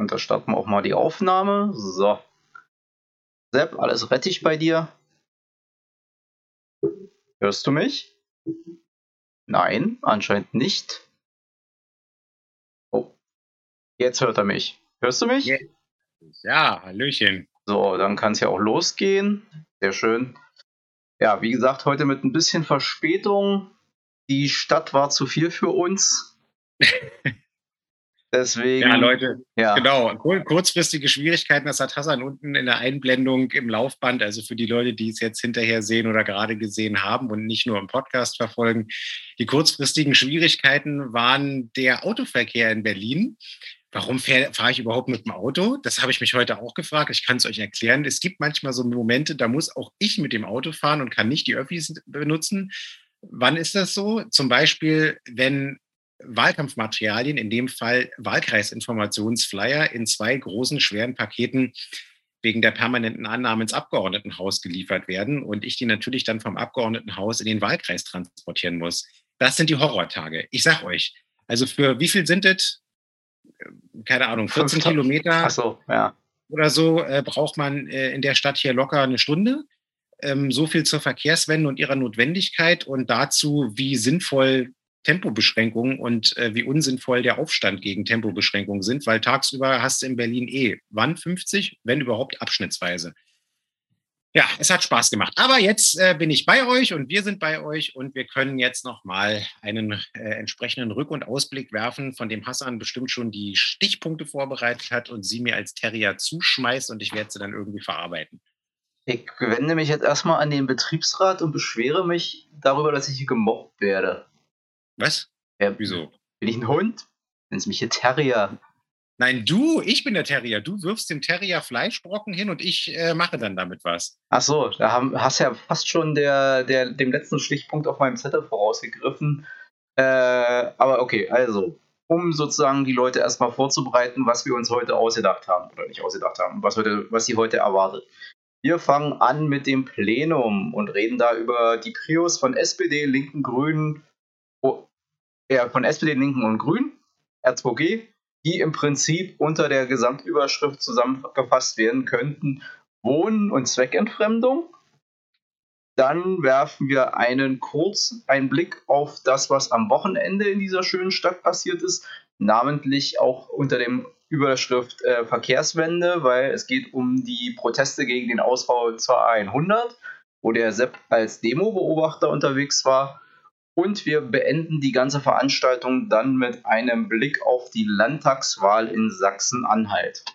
Und da starten wir auch mal die Aufnahme. So. Sepp, alles rettig bei dir? Hörst du mich? Nein, anscheinend nicht. Oh, jetzt hört er mich. Hörst du mich? Ja, Hallöchen. So, dann kann es ja auch losgehen. Sehr schön. Ja, wie gesagt, heute mit ein bisschen Verspätung. Die Stadt war zu viel für uns. Deswegen. Ja, Leute, ja. genau. Kurzfristige Schwierigkeiten, das hat Hassan unten in der Einblendung im Laufband, also für die Leute, die es jetzt hinterher sehen oder gerade gesehen haben und nicht nur im Podcast verfolgen. Die kurzfristigen Schwierigkeiten waren der Autoverkehr in Berlin. Warum fahre ich überhaupt mit dem Auto? Das habe ich mich heute auch gefragt. Ich kann es euch erklären. Es gibt manchmal so Momente, da muss auch ich mit dem Auto fahren und kann nicht die Öffis benutzen. Wann ist das so? Zum Beispiel, wenn Wahlkampfmaterialien, in dem Fall Wahlkreisinformationsflyer, in zwei großen, schweren Paketen wegen der permanenten Annahme ins Abgeordnetenhaus geliefert werden und ich die natürlich dann vom Abgeordnetenhaus in den Wahlkreis transportieren muss. Das sind die Horrortage. Ich sag euch, also für wie viel sind es? Keine Ahnung, 14 Kilometer Ach so, ja. oder so äh, braucht man äh, in der Stadt hier locker eine Stunde. Ähm, so viel zur Verkehrswende und ihrer Notwendigkeit und dazu, wie sinnvoll Tempobeschränkungen und äh, wie unsinnvoll der Aufstand gegen Tempobeschränkungen sind, weil tagsüber hast du in Berlin eh wann 50, wenn überhaupt abschnittsweise. Ja, es hat Spaß gemacht. Aber jetzt äh, bin ich bei euch und wir sind bei euch und wir können jetzt nochmal einen äh, entsprechenden Rück- und Ausblick werfen, von dem Hassan bestimmt schon die Stichpunkte vorbereitet hat und sie mir als Terrier zuschmeißt und ich werde sie dann irgendwie verarbeiten. Ich wende mich jetzt erstmal an den Betriebsrat und beschwere mich darüber, dass ich hier gemobbt werde. Was? Ja, Wieso? Bin ich ein Hund? Nennst mich hier Terrier. Nein, du, ich bin der Terrier. Du wirfst dem Terrier Fleischbrocken hin und ich äh, mache dann damit was. Ach so, da haben, hast ja fast schon der, der, dem letzten Stichpunkt auf meinem Zettel vorausgegriffen. Äh, aber okay, also, um sozusagen die Leute erstmal vorzubereiten, was wir uns heute ausgedacht haben, oder nicht ausgedacht haben, was, heute, was sie heute erwartet. Wir fangen an mit dem Plenum und reden da über die Prios von SPD, Linken, Grünen, ja, von SPD, Linken und Grünen, R2G, die im Prinzip unter der Gesamtüberschrift zusammengefasst werden könnten: Wohnen und Zweckentfremdung. Dann werfen wir einen kurz einen Blick auf das, was am Wochenende in dieser schönen Stadt passiert ist, namentlich auch unter dem Überschrift äh, Verkehrswende, weil es geht um die Proteste gegen den Ausbau zur A100, wo der Sepp als Demo-Beobachter unterwegs war. Und wir beenden die ganze Veranstaltung dann mit einem Blick auf die Landtagswahl in Sachsen-Anhalt.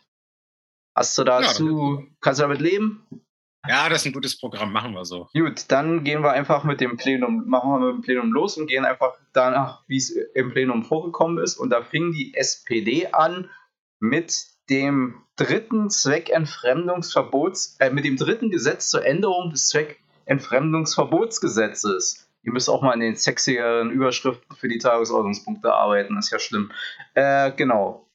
Hast du dazu, ja, kannst du damit leben? Ja, das ist ein gutes Programm, machen wir so. Gut, dann gehen wir einfach mit dem Plenum, machen wir mit dem Plenum los und gehen einfach danach, wie es im Plenum vorgekommen ist. Und da fing die SPD an mit dem dritten Zweckentfremdungsverbots, äh, mit dem dritten Gesetz zur Änderung des Zweckentfremdungsverbotsgesetzes. Ihr müsst auch mal in den sexigeren Überschriften für die Tagesordnungspunkte arbeiten, ist ja schlimm. Äh, genau.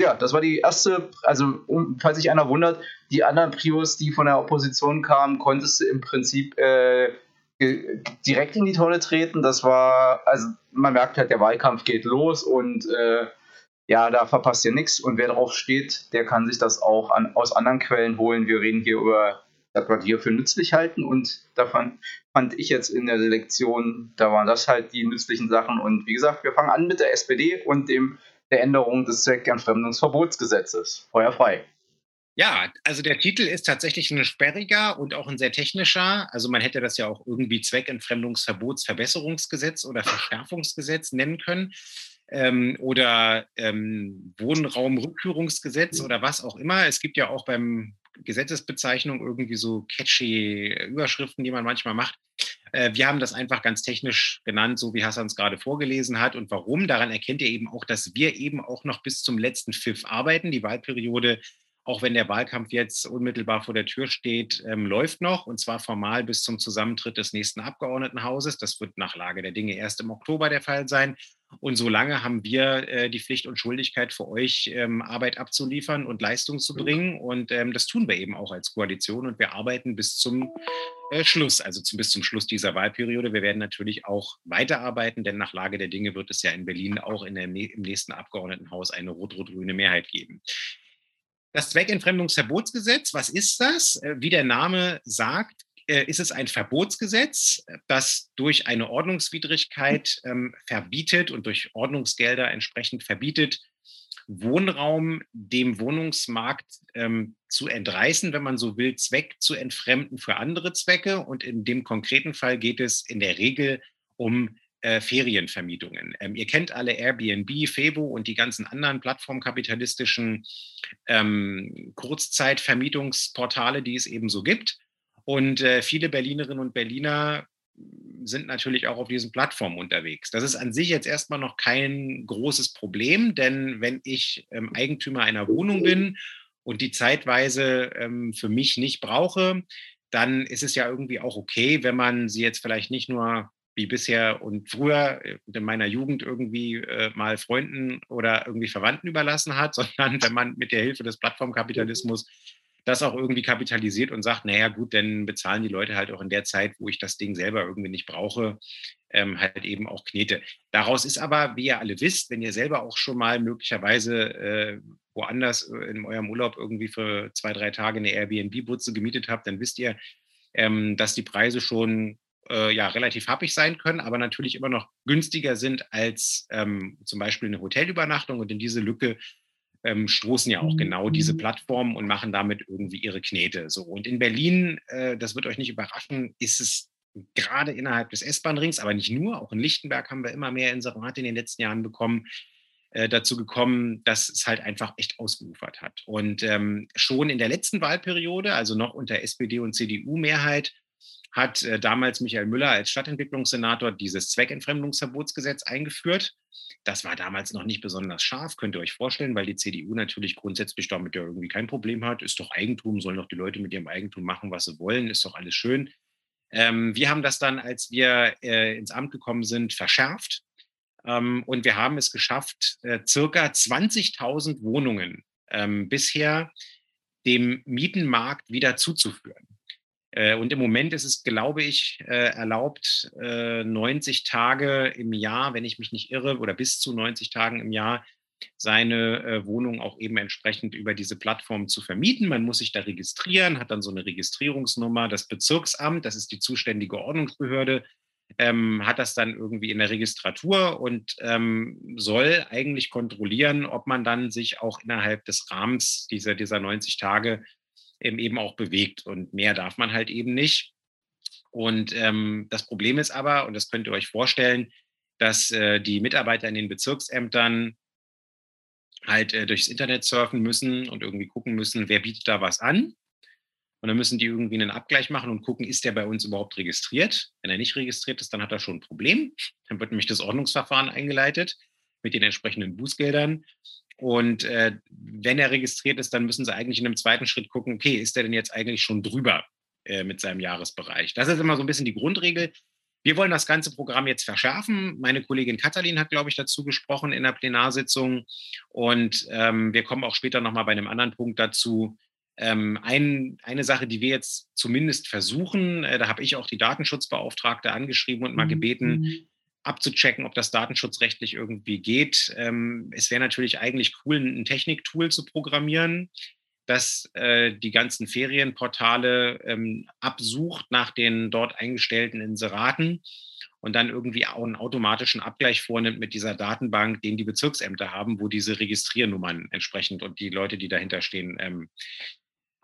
Ja, das war die erste, also um, falls sich einer wundert, die anderen Prios, die von der Opposition kamen, konntest du im Prinzip äh, direkt in die Tonne treten. Das war, also man merkt halt, der Wahlkampf geht los und äh, ja, da verpasst ihr nichts. Und wer drauf steht, der kann sich das auch an, aus anderen Quellen holen. Wir reden hier über das, was wir für nützlich halten. Und davon fand ich jetzt in der Selektion, da waren das halt die nützlichen Sachen. Und wie gesagt, wir fangen an mit der SPD und dem, der Änderung des Zweckentfremdungsverbotsgesetzes. Feuer frei. Ja, also der Titel ist tatsächlich ein sperriger und auch ein sehr technischer. Also man hätte das ja auch irgendwie Zweckentfremdungsverbotsverbesserungsgesetz oder Verschärfungsgesetz nennen können. Ähm, oder ähm, Wohnraumrückführungsgesetz oder was auch immer. Es gibt ja auch beim Gesetzesbezeichnung irgendwie so catchy Überschriften, die man manchmal macht. Äh, wir haben das einfach ganz technisch genannt, so wie Hassan es gerade vorgelesen hat. Und warum? Daran erkennt ihr eben auch, dass wir eben auch noch bis zum letzten Pfiff arbeiten. Die Wahlperiode auch wenn der Wahlkampf jetzt unmittelbar vor der Tür steht, ähm, läuft noch und zwar formal bis zum Zusammentritt des nächsten Abgeordnetenhauses. Das wird nach Lage der Dinge erst im Oktober der Fall sein. Und solange haben wir äh, die Pflicht und Schuldigkeit für euch, ähm, Arbeit abzuliefern und Leistung zu bringen. Und ähm, das tun wir eben auch als Koalition und wir arbeiten bis zum äh, Schluss, also zum, bis zum Schluss dieser Wahlperiode. Wir werden natürlich auch weiterarbeiten, denn nach Lage der Dinge wird es ja in Berlin auch in der, im nächsten Abgeordnetenhaus eine rot-rot-grüne Mehrheit geben. Das Zweckentfremdungsverbotsgesetz, was ist das? Äh, wie der Name sagt, ist es ein Verbotsgesetz, das durch eine Ordnungswidrigkeit ähm, verbietet und durch Ordnungsgelder entsprechend verbietet, Wohnraum dem Wohnungsmarkt ähm, zu entreißen, wenn man so will, Zweck zu entfremden für andere Zwecke. Und in dem konkreten Fall geht es in der Regel um äh, Ferienvermietungen. Ähm, ihr kennt alle Airbnb, Febo und die ganzen anderen plattformkapitalistischen ähm, Kurzzeitvermietungsportale, die es eben so gibt. Und äh, viele Berlinerinnen und Berliner sind natürlich auch auf diesen Plattformen unterwegs. Das ist an sich jetzt erstmal noch kein großes Problem, denn wenn ich ähm, Eigentümer einer Wohnung bin und die zeitweise ähm, für mich nicht brauche, dann ist es ja irgendwie auch okay, wenn man sie jetzt vielleicht nicht nur wie bisher und früher in meiner Jugend irgendwie äh, mal Freunden oder irgendwie Verwandten überlassen hat, sondern wenn man mit der Hilfe des Plattformkapitalismus das auch irgendwie kapitalisiert und sagt, naja gut, dann bezahlen die Leute halt auch in der Zeit, wo ich das Ding selber irgendwie nicht brauche, ähm, halt eben auch Knete. Daraus ist aber, wie ihr alle wisst, wenn ihr selber auch schon mal möglicherweise äh, woanders äh, in eurem Urlaub irgendwie für zwei, drei Tage eine Airbnb-Butze gemietet habt, dann wisst ihr, ähm, dass die Preise schon äh, ja relativ happig sein können, aber natürlich immer noch günstiger sind als ähm, zum Beispiel eine Hotelübernachtung. Und in diese Lücke ähm, stoßen ja auch genau diese mhm. Plattformen und machen damit irgendwie ihre Knete. So und in Berlin, äh, das wird euch nicht überraschen, ist es gerade innerhalb des S-Bahn-Rings, aber nicht nur, auch in Lichtenberg haben wir immer mehr Inserate in den letzten Jahren bekommen, äh, dazu gekommen, dass es halt einfach echt ausgeufert hat. Und ähm, schon in der letzten Wahlperiode, also noch unter SPD und CDU-Mehrheit, hat äh, damals Michael Müller als Stadtentwicklungssenator dieses Zweckentfremdungsverbotsgesetz eingeführt. Das war damals noch nicht besonders scharf, könnt ihr euch vorstellen, weil die CDU natürlich grundsätzlich damit ja irgendwie kein Problem hat. Ist doch Eigentum, sollen doch die Leute mit ihrem Eigentum machen, was sie wollen, ist doch alles schön. Ähm, wir haben das dann, als wir äh, ins Amt gekommen sind, verschärft. Ähm, und wir haben es geschafft, äh, circa 20.000 Wohnungen ähm, bisher dem Mietenmarkt wieder zuzuführen. Äh, und im Moment ist es, glaube ich, äh, erlaubt, 90 äh, Tage im Jahr, wenn ich mich nicht irre, oder bis zu 90 Tagen im Jahr seine Wohnung auch eben entsprechend über diese Plattform zu vermieten. Man muss sich da registrieren, hat dann so eine Registrierungsnummer. Das Bezirksamt, das ist die zuständige Ordnungsbehörde, ähm, hat das dann irgendwie in der Registratur und ähm, soll eigentlich kontrollieren, ob man dann sich auch innerhalb des Rahmens dieser, dieser 90 Tage eben auch bewegt. Und mehr darf man halt eben nicht. Und ähm, das Problem ist aber, und das könnt ihr euch vorstellen, dass äh, die Mitarbeiter in den Bezirksämtern halt äh, durchs Internet surfen müssen und irgendwie gucken müssen, wer bietet da was an. Und dann müssen die irgendwie einen Abgleich machen und gucken, ist der bei uns überhaupt registriert? Wenn er nicht registriert ist, dann hat er schon ein Problem. Dann wird nämlich das Ordnungsverfahren eingeleitet mit den entsprechenden Bußgeldern. Und äh, wenn er registriert ist, dann müssen sie eigentlich in einem zweiten Schritt gucken, okay, ist der denn jetzt eigentlich schon drüber äh, mit seinem Jahresbereich? Das ist immer so ein bisschen die Grundregel. Wir wollen das ganze Programm jetzt verschärfen. Meine Kollegin Katalin hat, glaube ich, dazu gesprochen in der Plenarsitzung. Und ähm, wir kommen auch später nochmal bei einem anderen Punkt dazu. Ähm, ein, eine Sache, die wir jetzt zumindest versuchen, äh, da habe ich auch die Datenschutzbeauftragte angeschrieben und mal gebeten, mhm abzuchecken, ob das datenschutzrechtlich irgendwie geht. Ähm, es wäre natürlich eigentlich cool, ein Techniktool zu programmieren, das äh, die ganzen Ferienportale ähm, absucht nach den dort eingestellten Inseraten und dann irgendwie auch einen automatischen Abgleich vornimmt mit dieser Datenbank, den die Bezirksämter haben, wo diese Registriernummern entsprechend und die Leute, die dahinter stehen, ähm,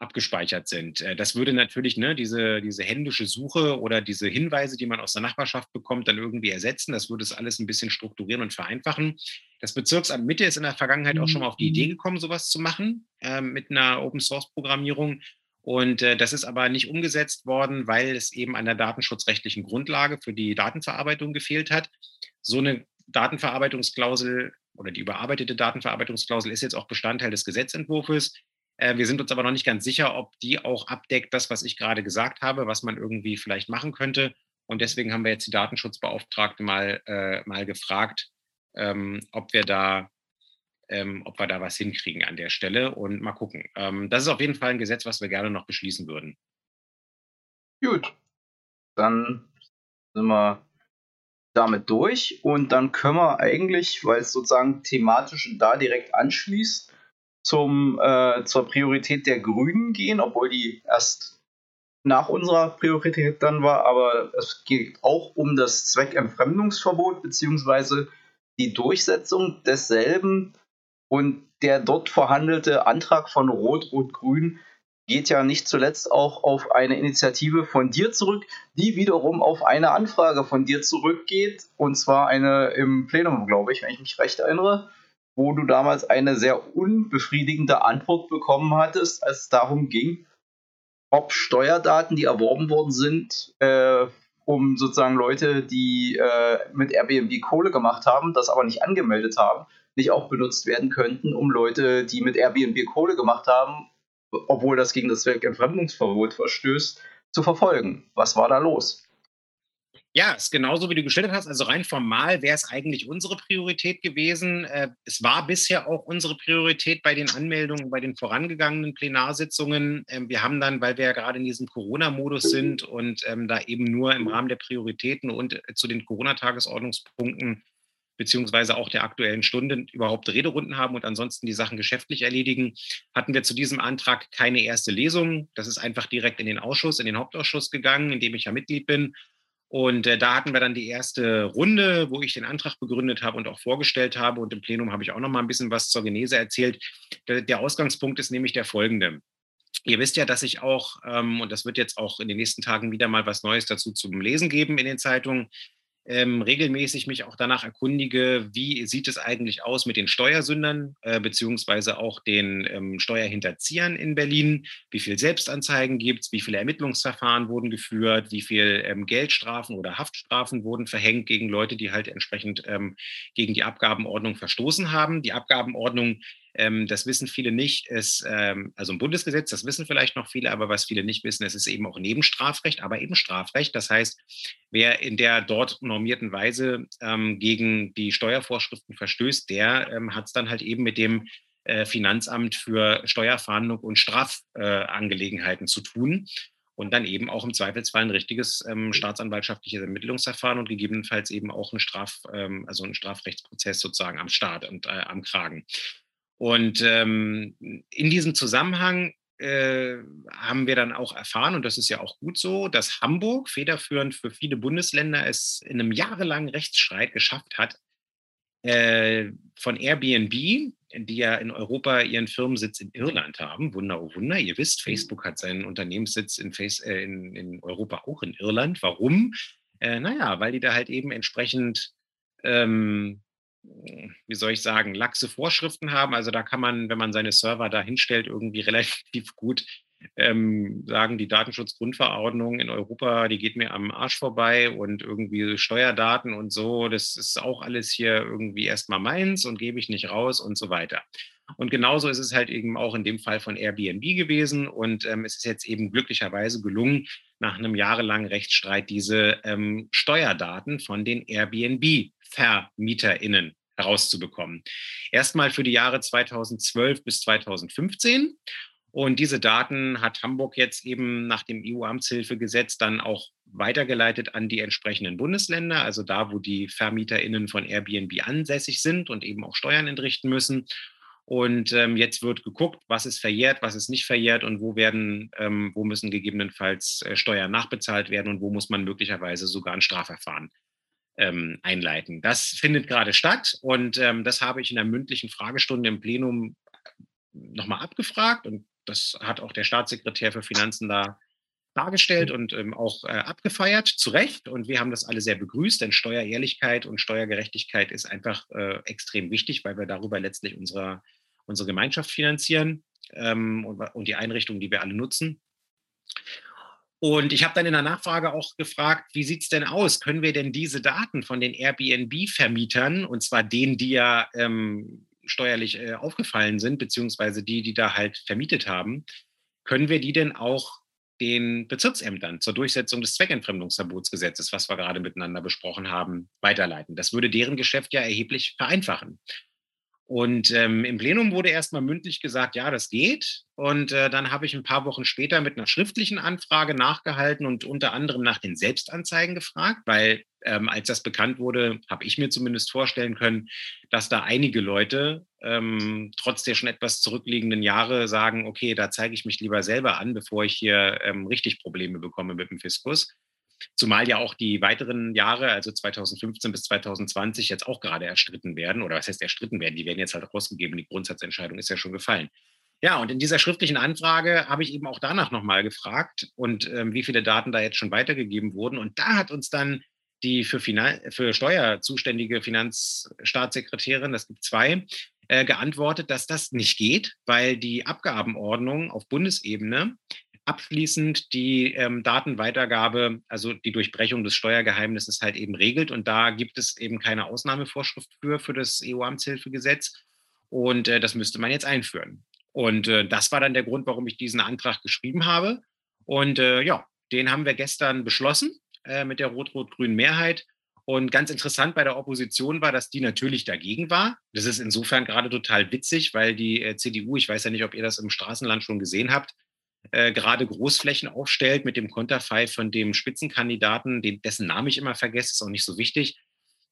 abgespeichert sind. Äh, das würde natürlich ne, diese, diese händische Suche oder diese Hinweise, die man aus der Nachbarschaft bekommt, dann irgendwie ersetzen. Das würde es alles ein bisschen strukturieren und vereinfachen. Das Bezirksamt Mitte ist in der Vergangenheit auch schon mal auf die Idee mhm. gekommen, sowas zu machen äh, mit einer Open-Source-Programmierung. Und äh, das ist aber nicht umgesetzt worden, weil es eben an der datenschutzrechtlichen Grundlage für die Datenverarbeitung gefehlt hat. So eine Datenverarbeitungsklausel oder die überarbeitete Datenverarbeitungsklausel ist jetzt auch Bestandteil des Gesetzentwurfs. Äh, wir sind uns aber noch nicht ganz sicher, ob die auch abdeckt, das, was ich gerade gesagt habe, was man irgendwie vielleicht machen könnte. Und deswegen haben wir jetzt die Datenschutzbeauftragte mal, äh, mal gefragt, ähm, ob wir da ähm, ob wir da was hinkriegen an der Stelle und mal gucken. Ähm, das ist auf jeden Fall ein Gesetz, was wir gerne noch beschließen würden. Gut, dann sind wir damit durch und dann können wir eigentlich, weil es sozusagen thematisch da direkt anschließt, zum, äh, zur Priorität der Grünen gehen, obwohl die erst nach unserer Priorität dann war, aber es geht auch um das Zweckentfremdungsverbot beziehungsweise die Durchsetzung desselben. Und der dort verhandelte Antrag von Rot und Grün geht ja nicht zuletzt auch auf eine Initiative von dir zurück, die wiederum auf eine Anfrage von dir zurückgeht, und zwar eine im Plenum, glaube ich, wenn ich mich recht erinnere, wo du damals eine sehr unbefriedigende Antwort bekommen hattest, als es darum ging, ob Steuerdaten, die erworben worden sind, äh, um sozusagen Leute, die äh, mit Airbnb Kohle gemacht haben, das aber nicht angemeldet haben, nicht auch benutzt werden könnten, um Leute, die mit Airbnb Kohle gemacht haben, obwohl das gegen das Zweckentfremdungsverbot verstößt, zu verfolgen. Was war da los? Ja, ist genauso wie du gestellt hast. Also rein formal wäre es eigentlich unsere Priorität gewesen. Äh, es war bisher auch unsere Priorität bei den Anmeldungen, bei den vorangegangenen Plenarsitzungen. Ähm, wir haben dann, weil wir ja gerade in diesem Corona-Modus sind und ähm, da eben nur im Rahmen der Prioritäten und äh, zu den Corona-Tagesordnungspunkten beziehungsweise auch der aktuellen Stunde überhaupt Rederunden haben und ansonsten die Sachen geschäftlich erledigen, hatten wir zu diesem Antrag keine erste Lesung. Das ist einfach direkt in den Ausschuss, in den Hauptausschuss gegangen, in dem ich ja Mitglied bin. Und äh, da hatten wir dann die erste Runde, wo ich den Antrag begründet habe und auch vorgestellt habe. Und im Plenum habe ich auch noch mal ein bisschen was zur Genese erzählt. Der, der Ausgangspunkt ist nämlich der folgende. Ihr wisst ja, dass ich auch, ähm, und das wird jetzt auch in den nächsten Tagen wieder mal was Neues dazu zum Lesen geben in den Zeitungen, ähm, regelmäßig mich auch danach erkundige, wie sieht es eigentlich aus mit den Steuersündern äh, beziehungsweise auch den ähm, Steuerhinterziehern in Berlin, wie viel Selbstanzeigen gibt es, wie viele Ermittlungsverfahren wurden geführt, wie viel ähm, Geldstrafen oder Haftstrafen wurden verhängt gegen Leute, die halt entsprechend ähm, gegen die Abgabenordnung verstoßen haben. Die Abgabenordnung ähm, das wissen viele nicht. Ist, ähm, also ein Bundesgesetz, das wissen vielleicht noch viele, aber was viele nicht wissen, es ist eben auch Nebenstrafrecht, aber eben Strafrecht. Das heißt, wer in der dort normierten Weise ähm, gegen die Steuervorschriften verstößt, der ähm, hat es dann halt eben mit dem äh, Finanzamt für Steuerfahndung und Strafangelegenheiten äh, zu tun und dann eben auch im Zweifelsfall ein richtiges ähm, staatsanwaltschaftliches Ermittlungsverfahren und gegebenenfalls eben auch ein Straf, ähm, also ein Strafrechtsprozess sozusagen am Start und äh, am Kragen. Und ähm, in diesem Zusammenhang äh, haben wir dann auch erfahren, und das ist ja auch gut so, dass Hamburg federführend für viele Bundesländer es in einem jahrelangen Rechtsstreit geschafft hat, äh, von Airbnb, die ja in Europa ihren Firmensitz in Irland haben, Wunder, oh Wunder, ihr wisst, mhm. Facebook hat seinen Unternehmenssitz in, Face, äh, in, in Europa auch in Irland. Warum? Äh, naja, weil die da halt eben entsprechend ähm, wie soll ich sagen, laxe Vorschriften haben. Also da kann man, wenn man seine Server da hinstellt, irgendwie relativ gut ähm, sagen, die Datenschutzgrundverordnung in Europa, die geht mir am Arsch vorbei und irgendwie Steuerdaten und so, das ist auch alles hier irgendwie erstmal meins und gebe ich nicht raus und so weiter. Und genauso ist es halt eben auch in dem Fall von Airbnb gewesen. Und ähm, es ist jetzt eben glücklicherweise gelungen, nach einem jahrelangen Rechtsstreit diese ähm, Steuerdaten von den Airbnb-VermieterInnen herauszubekommen. Erstmal für die Jahre 2012 bis 2015. Und diese Daten hat Hamburg jetzt eben nach dem EU-Amtshilfegesetz dann auch weitergeleitet an die entsprechenden Bundesländer, also da, wo die VermieterInnen von Airbnb ansässig sind und eben auch Steuern entrichten müssen. Und ähm, jetzt wird geguckt, was ist verjährt, was ist nicht verjährt und wo werden, ähm, wo müssen gegebenenfalls äh, Steuern nachbezahlt werden und wo muss man möglicherweise sogar ein Strafverfahren ähm, einleiten. Das findet gerade statt und ähm, das habe ich in der mündlichen Fragestunde im Plenum nochmal abgefragt und das hat auch der Staatssekretär für Finanzen da dargestellt und ähm, auch äh, abgefeiert, zu Recht. Und wir haben das alle sehr begrüßt, denn Steuerehrlichkeit und Steuergerechtigkeit ist einfach äh, extrem wichtig, weil wir darüber letztlich unsere, unsere Gemeinschaft finanzieren ähm, und, und die Einrichtungen, die wir alle nutzen. Und ich habe dann in der Nachfrage auch gefragt, wie sieht es denn aus? Können wir denn diese Daten von den Airbnb-Vermietern, und zwar denen, die ja ähm, steuerlich äh, aufgefallen sind, beziehungsweise die, die da halt vermietet haben, können wir die denn auch den Bezirksämtern zur Durchsetzung des Zweckentfremdungsverbotsgesetzes, was wir gerade miteinander besprochen haben, weiterleiten? Das würde deren Geschäft ja erheblich vereinfachen. Und ähm, im Plenum wurde erstmal mündlich gesagt, ja, das geht. Und äh, dann habe ich ein paar Wochen später mit einer schriftlichen Anfrage nachgehalten und unter anderem nach den Selbstanzeigen gefragt, weil ähm, als das bekannt wurde, habe ich mir zumindest vorstellen können, dass da einige Leute ähm, trotz der schon etwas zurückliegenden Jahre sagen, okay, da zeige ich mich lieber selber an, bevor ich hier ähm, richtig Probleme bekomme mit dem Fiskus. Zumal ja auch die weiteren Jahre, also 2015 bis 2020, jetzt auch gerade erstritten werden. Oder was heißt erstritten werden? Die werden jetzt halt rausgegeben. Die Grundsatzentscheidung ist ja schon gefallen. Ja, und in dieser schriftlichen Anfrage habe ich eben auch danach nochmal gefragt und ähm, wie viele Daten da jetzt schon weitergegeben wurden. Und da hat uns dann die für, Finan für Steuer zuständige Finanzstaatssekretärin, das gibt zwei, äh, geantwortet, dass das nicht geht, weil die Abgabenordnung auf Bundesebene abschließend die ähm, Datenweitergabe, also die Durchbrechung des Steuergeheimnisses halt eben regelt. Und da gibt es eben keine Ausnahmevorschrift für, für das EU-Amtshilfegesetz. Und äh, das müsste man jetzt einführen. Und äh, das war dann der Grund, warum ich diesen Antrag geschrieben habe. Und äh, ja, den haben wir gestern beschlossen äh, mit der rot-rot-grünen Mehrheit. Und ganz interessant bei der Opposition war, dass die natürlich dagegen war. Das ist insofern gerade total witzig, weil die äh, CDU, ich weiß ja nicht, ob ihr das im Straßenland schon gesehen habt, äh, gerade Großflächen aufstellt mit dem Konterfei von dem Spitzenkandidaten, den, dessen Namen ich immer vergesse, ist auch nicht so wichtig,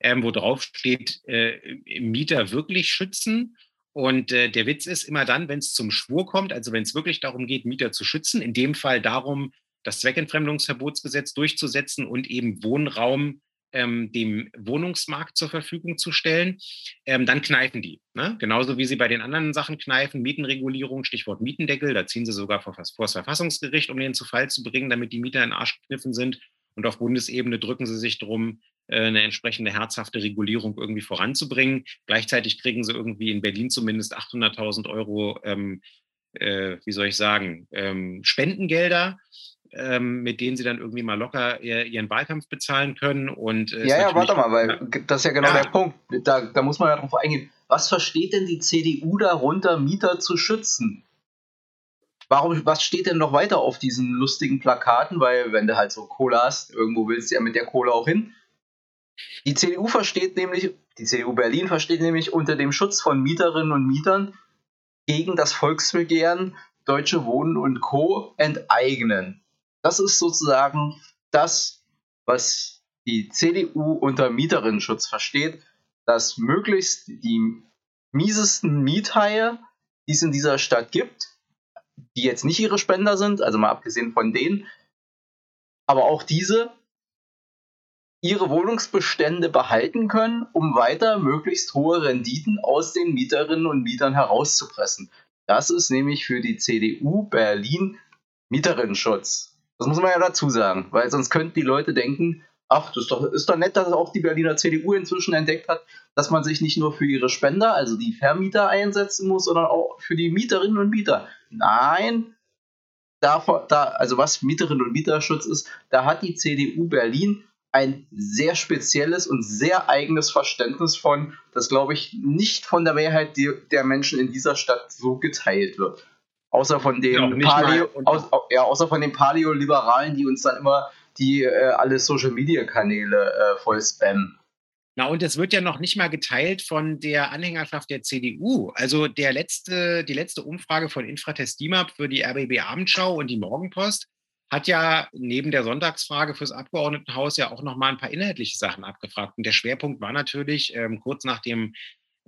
ähm, wo drauf steht, äh, Mieter wirklich schützen. Und äh, der Witz ist immer dann, wenn es zum Schwur kommt, also wenn es wirklich darum geht, Mieter zu schützen, in dem Fall darum, das Zweckentfremdungsverbotsgesetz durchzusetzen und eben Wohnraum ähm, dem Wohnungsmarkt zur Verfügung zu stellen, ähm, dann kneifen die. Ne? Genauso wie sie bei den anderen Sachen kneifen, Mietenregulierung, Stichwort Mietendeckel, da ziehen sie sogar vor, vor das Verfassungsgericht, um den zu Fall zu bringen, damit die Mieter in den Arsch gekniffen sind. Und auf Bundesebene drücken sie sich darum, äh, eine entsprechende herzhafte Regulierung irgendwie voranzubringen. Gleichzeitig kriegen sie irgendwie in Berlin zumindest 800.000 Euro, ähm, äh, wie soll ich sagen, ähm, Spendengelder ähm, mit denen sie dann irgendwie mal locker ihren Wahlkampf bezahlen können. Und, äh, ja, ja, warte mal, weil das ist ja genau ja. der Punkt. Da, da muss man ja drauf eingehen. Was versteht denn die CDU darunter, Mieter zu schützen? Warum, was steht denn noch weiter auf diesen lustigen Plakaten? Weil, wenn du halt so Kohle hast, irgendwo willst du ja mit der Kohle auch hin. Die CDU versteht nämlich, die CDU Berlin versteht nämlich unter dem Schutz von Mieterinnen und Mietern gegen das Volksbegehren Deutsche Wohnen und Co. enteignen. Das ist sozusagen das, was die CDU unter Mieterinnenschutz versteht, dass möglichst die miesesten Miethaie, die es in dieser Stadt gibt, die jetzt nicht ihre Spender sind, also mal abgesehen von denen, aber auch diese ihre Wohnungsbestände behalten können, um weiter möglichst hohe Renditen aus den Mieterinnen und Mietern herauszupressen. Das ist nämlich für die CDU Berlin Mieterinnenschutz. Das muss man ja dazu sagen, weil sonst könnten die Leute denken, ach, das ist doch, ist doch nett, dass auch die Berliner CDU inzwischen entdeckt hat, dass man sich nicht nur für ihre Spender, also die Vermieter einsetzen muss, sondern auch für die Mieterinnen und Mieter. Nein, davor, da, also was Mieterinnen und Mieterschutz ist, da hat die CDU Berlin ein sehr spezielles und sehr eigenes Verständnis von, das glaube ich nicht von der Mehrheit der Menschen in dieser Stadt so geteilt wird. Außer von den Paleo, aus, ja, außer von den Paleo-Liberalen, die uns dann immer die äh, alle Social-Media-Kanäle äh, voll spammen. Na, und es wird ja noch nicht mal geteilt von der Anhängerschaft der CDU. Also der letzte, die letzte Umfrage von Infratest DIMAP für die RBB Abendschau und die Morgenpost hat ja neben der Sonntagsfrage fürs Abgeordnetenhaus ja auch noch mal ein paar inhaltliche Sachen abgefragt. Und der Schwerpunkt war natürlich ähm, kurz nach dem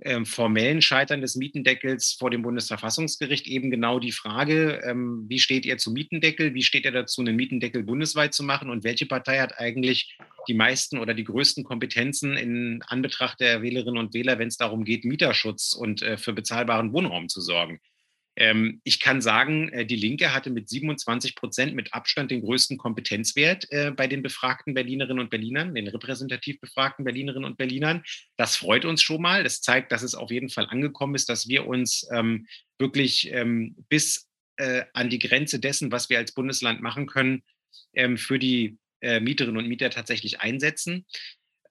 ähm, formellen Scheitern des Mietendeckels vor dem Bundesverfassungsgericht eben genau die Frage, ähm, wie steht ihr zum Mietendeckel, wie steht ihr dazu, einen Mietendeckel bundesweit zu machen und welche Partei hat eigentlich die meisten oder die größten Kompetenzen in Anbetracht der Wählerinnen und Wähler, wenn es darum geht, Mieterschutz und äh, für bezahlbaren Wohnraum zu sorgen. Ähm, ich kann sagen, äh, die Linke hatte mit 27 Prozent mit Abstand den größten Kompetenzwert äh, bei den befragten Berlinerinnen und Berlinern, den repräsentativ befragten Berlinerinnen und Berlinern. Das freut uns schon mal. Das zeigt, dass es auf jeden Fall angekommen ist, dass wir uns ähm, wirklich ähm, bis äh, an die Grenze dessen, was wir als Bundesland machen können, für die Mieterinnen und Mieter tatsächlich einsetzen.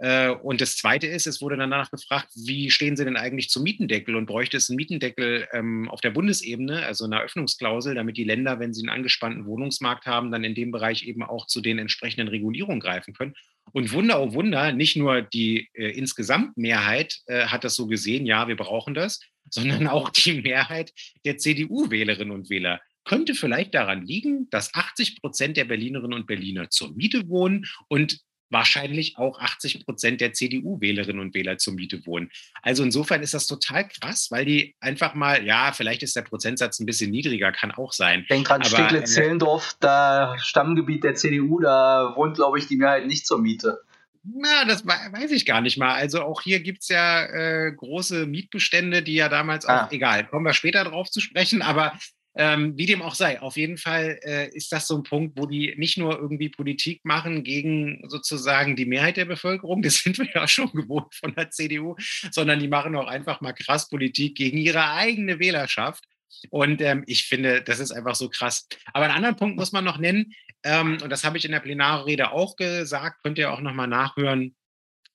Äh, und das Zweite ist, es wurde danach gefragt, wie stehen Sie denn eigentlich zum Mietendeckel und bräuchte es einen Mietendeckel ähm, auf der Bundesebene, also eine Öffnungsklausel, damit die Länder, wenn sie einen angespannten Wohnungsmarkt haben, dann in dem Bereich eben auch zu den entsprechenden Regulierungen greifen können. Und Wunder, oh Wunder, nicht nur die äh, insgesamt Mehrheit äh, hat das so gesehen, ja, wir brauchen das, sondern auch die Mehrheit der CDU-Wählerinnen und Wähler könnte vielleicht daran liegen, dass 80 Prozent der Berlinerinnen und Berliner zur Miete wohnen und wahrscheinlich auch 80 Prozent der CDU-Wählerinnen und Wähler zur Miete wohnen. Also insofern ist das total krass, weil die einfach mal, ja, vielleicht ist der Prozentsatz ein bisschen niedriger, kann auch sein. Denk dran, Steglitz-Zehlendorf, da Stammgebiet der CDU, da wohnt, glaube ich, die Mehrheit nicht zur Miete. Na, das weiß ich gar nicht mal. Also auch hier gibt es ja äh, große Mietbestände, die ja damals auch, ah. egal, kommen wir später drauf zu sprechen, aber ähm, wie dem auch sei, auf jeden Fall äh, ist das so ein Punkt, wo die nicht nur irgendwie Politik machen gegen sozusagen die Mehrheit der Bevölkerung, das sind wir ja schon gewohnt von der CDU, sondern die machen auch einfach mal krass Politik gegen ihre eigene Wählerschaft. Und ähm, ich finde, das ist einfach so krass. Aber einen anderen Punkt muss man noch nennen, ähm, und das habe ich in der Plenarrede auch gesagt, könnt ihr auch nochmal nachhören,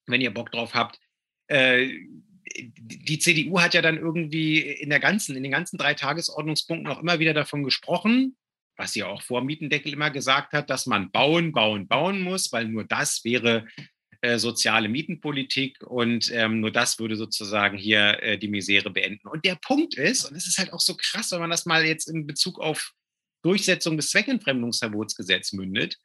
wenn ihr Bock drauf habt. Äh, die CDU hat ja dann irgendwie in der ganzen, in den ganzen drei Tagesordnungspunkten auch immer wieder davon gesprochen, was sie auch vor Mietendeckel immer gesagt hat, dass man bauen, bauen, bauen muss, weil nur das wäre äh, soziale Mietenpolitik und ähm, nur das würde sozusagen hier äh, die Misere beenden. Und der Punkt ist, und es ist halt auch so krass, wenn man das mal jetzt in Bezug auf Durchsetzung des Zweckentfremdungsverbotsgesetzes mündet,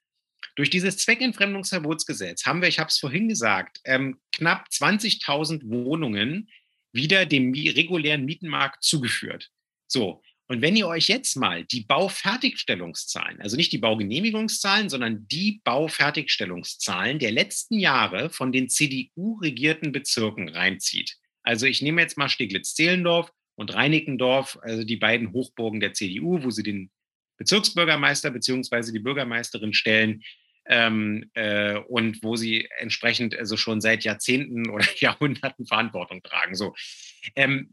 durch dieses Zweckentfremdungsverbotsgesetz haben wir, ich habe es vorhin gesagt, ähm, knapp 20.000 Wohnungen wieder dem regulären Mietenmarkt zugeführt. So, und wenn ihr euch jetzt mal die Baufertigstellungszahlen, also nicht die Baugenehmigungszahlen, sondern die Baufertigstellungszahlen der letzten Jahre von den CDU-regierten Bezirken reinzieht. Also ich nehme jetzt mal Steglitz-Zehlendorf und Reinickendorf, also die beiden Hochburgen der CDU, wo sie den Bezirksbürgermeister beziehungsweise die Bürgermeisterin stellen ähm, äh, und wo sie entsprechend also schon seit Jahrzehnten oder Jahrhunderten Verantwortung tragen. So, ähm,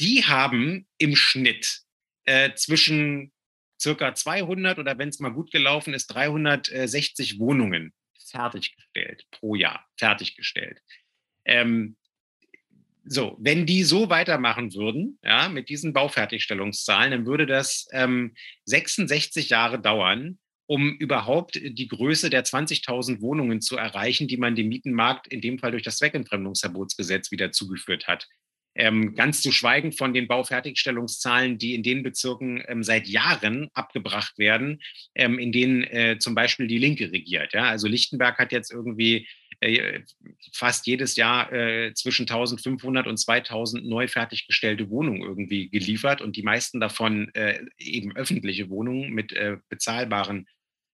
die haben im Schnitt äh, zwischen circa 200 oder wenn es mal gut gelaufen ist 360 Wohnungen fertiggestellt pro Jahr fertiggestellt. Ähm, so, wenn die so weitermachen würden, ja, mit diesen Baufertigstellungszahlen, dann würde das ähm, 66 Jahre dauern, um überhaupt die Größe der 20.000 Wohnungen zu erreichen, die man dem Mietenmarkt in dem Fall durch das Zweckentfremdungsverbotsgesetz wieder zugeführt hat. Ähm, ganz zu schweigen von den Baufertigstellungszahlen, die in den Bezirken ähm, seit Jahren abgebracht werden, ähm, in denen äh, zum Beispiel die Linke regiert. Ja? Also Lichtenberg hat jetzt irgendwie fast jedes Jahr äh, zwischen 1500 und 2000 neu fertiggestellte Wohnungen irgendwie geliefert und die meisten davon äh, eben öffentliche Wohnungen mit äh, bezahlbaren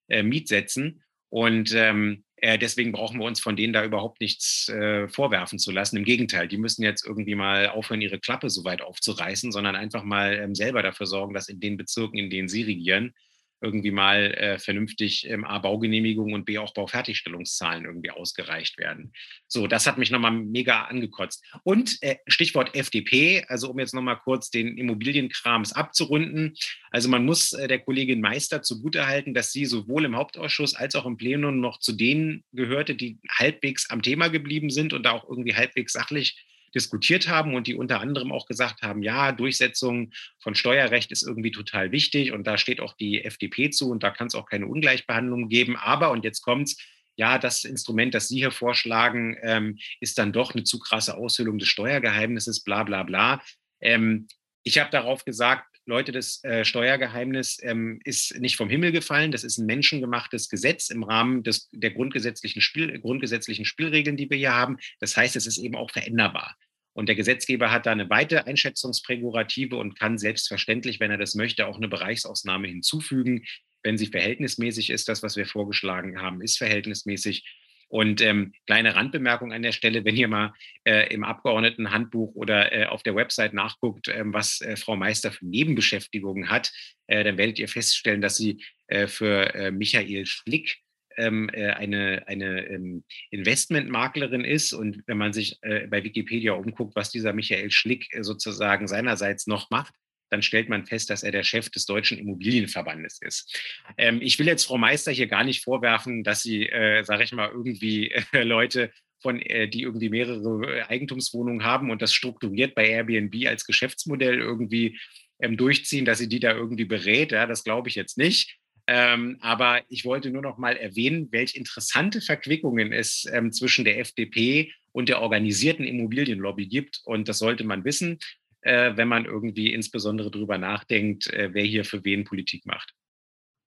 äh, Mietsätzen. Und ähm, äh, deswegen brauchen wir uns von denen da überhaupt nichts äh, vorwerfen zu lassen. Im Gegenteil, die müssen jetzt irgendwie mal aufhören, ihre Klappe so weit aufzureißen, sondern einfach mal ähm, selber dafür sorgen, dass in den Bezirken, in denen sie regieren, irgendwie mal äh, vernünftig ähm, A, Baugenehmigungen und B, auch Baufertigstellungszahlen irgendwie ausgereicht werden. So, das hat mich nochmal mega angekotzt. Und äh, Stichwort FDP, also um jetzt nochmal kurz den Immobilienkrams abzurunden. Also man muss äh, der Kollegin Meister zugutehalten, dass sie sowohl im Hauptausschuss als auch im Plenum noch zu denen gehörte, die halbwegs am Thema geblieben sind und da auch irgendwie halbwegs sachlich diskutiert haben und die unter anderem auch gesagt haben, ja, Durchsetzung von Steuerrecht ist irgendwie total wichtig und da steht auch die FDP zu und da kann es auch keine Ungleichbehandlung geben. Aber, und jetzt kommt's, ja, das Instrument, das Sie hier vorschlagen, ähm, ist dann doch eine zu krasse Aushöhlung des Steuergeheimnisses, bla bla bla. Ähm, ich habe darauf gesagt, Leute, das äh, Steuergeheimnis ähm, ist nicht vom Himmel gefallen. Das ist ein menschengemachtes Gesetz im Rahmen des, der grundgesetzlichen, Spiel, grundgesetzlichen Spielregeln, die wir hier haben. Das heißt, es ist eben auch veränderbar. Und der Gesetzgeber hat da eine weite Einschätzungsprärogative und kann selbstverständlich, wenn er das möchte, auch eine Bereichsausnahme hinzufügen, wenn sie verhältnismäßig ist. Das, was wir vorgeschlagen haben, ist verhältnismäßig. Und ähm, kleine Randbemerkung an der Stelle, wenn ihr mal äh, im Abgeordnetenhandbuch oder äh, auf der Website nachguckt, äh, was äh, Frau Meister für Nebenbeschäftigungen hat, äh, dann werdet ihr feststellen, dass sie äh, für Michael Schlick ähm, eine, eine ähm, Investmentmaklerin ist. Und wenn man sich bei Wikipedia umguckt, was dieser Michael Schlick sozusagen seinerseits noch macht, dann stellt man fest, dass er der Chef des Deutschen Immobilienverbandes ist. Ähm, ich will jetzt Frau Meister hier gar nicht vorwerfen, dass sie, äh, sage ich mal, irgendwie äh, Leute von, äh, die irgendwie mehrere Eigentumswohnungen haben und das strukturiert bei Airbnb als Geschäftsmodell irgendwie ähm, durchziehen, dass sie die da irgendwie berät. Ja, das glaube ich jetzt nicht. Ähm, aber ich wollte nur noch mal erwähnen, welche interessante Verquickungen es ähm, zwischen der FDP und der organisierten Immobilienlobby gibt. Und das sollte man wissen, äh, wenn man irgendwie insbesondere darüber nachdenkt, äh, wer hier für wen Politik macht.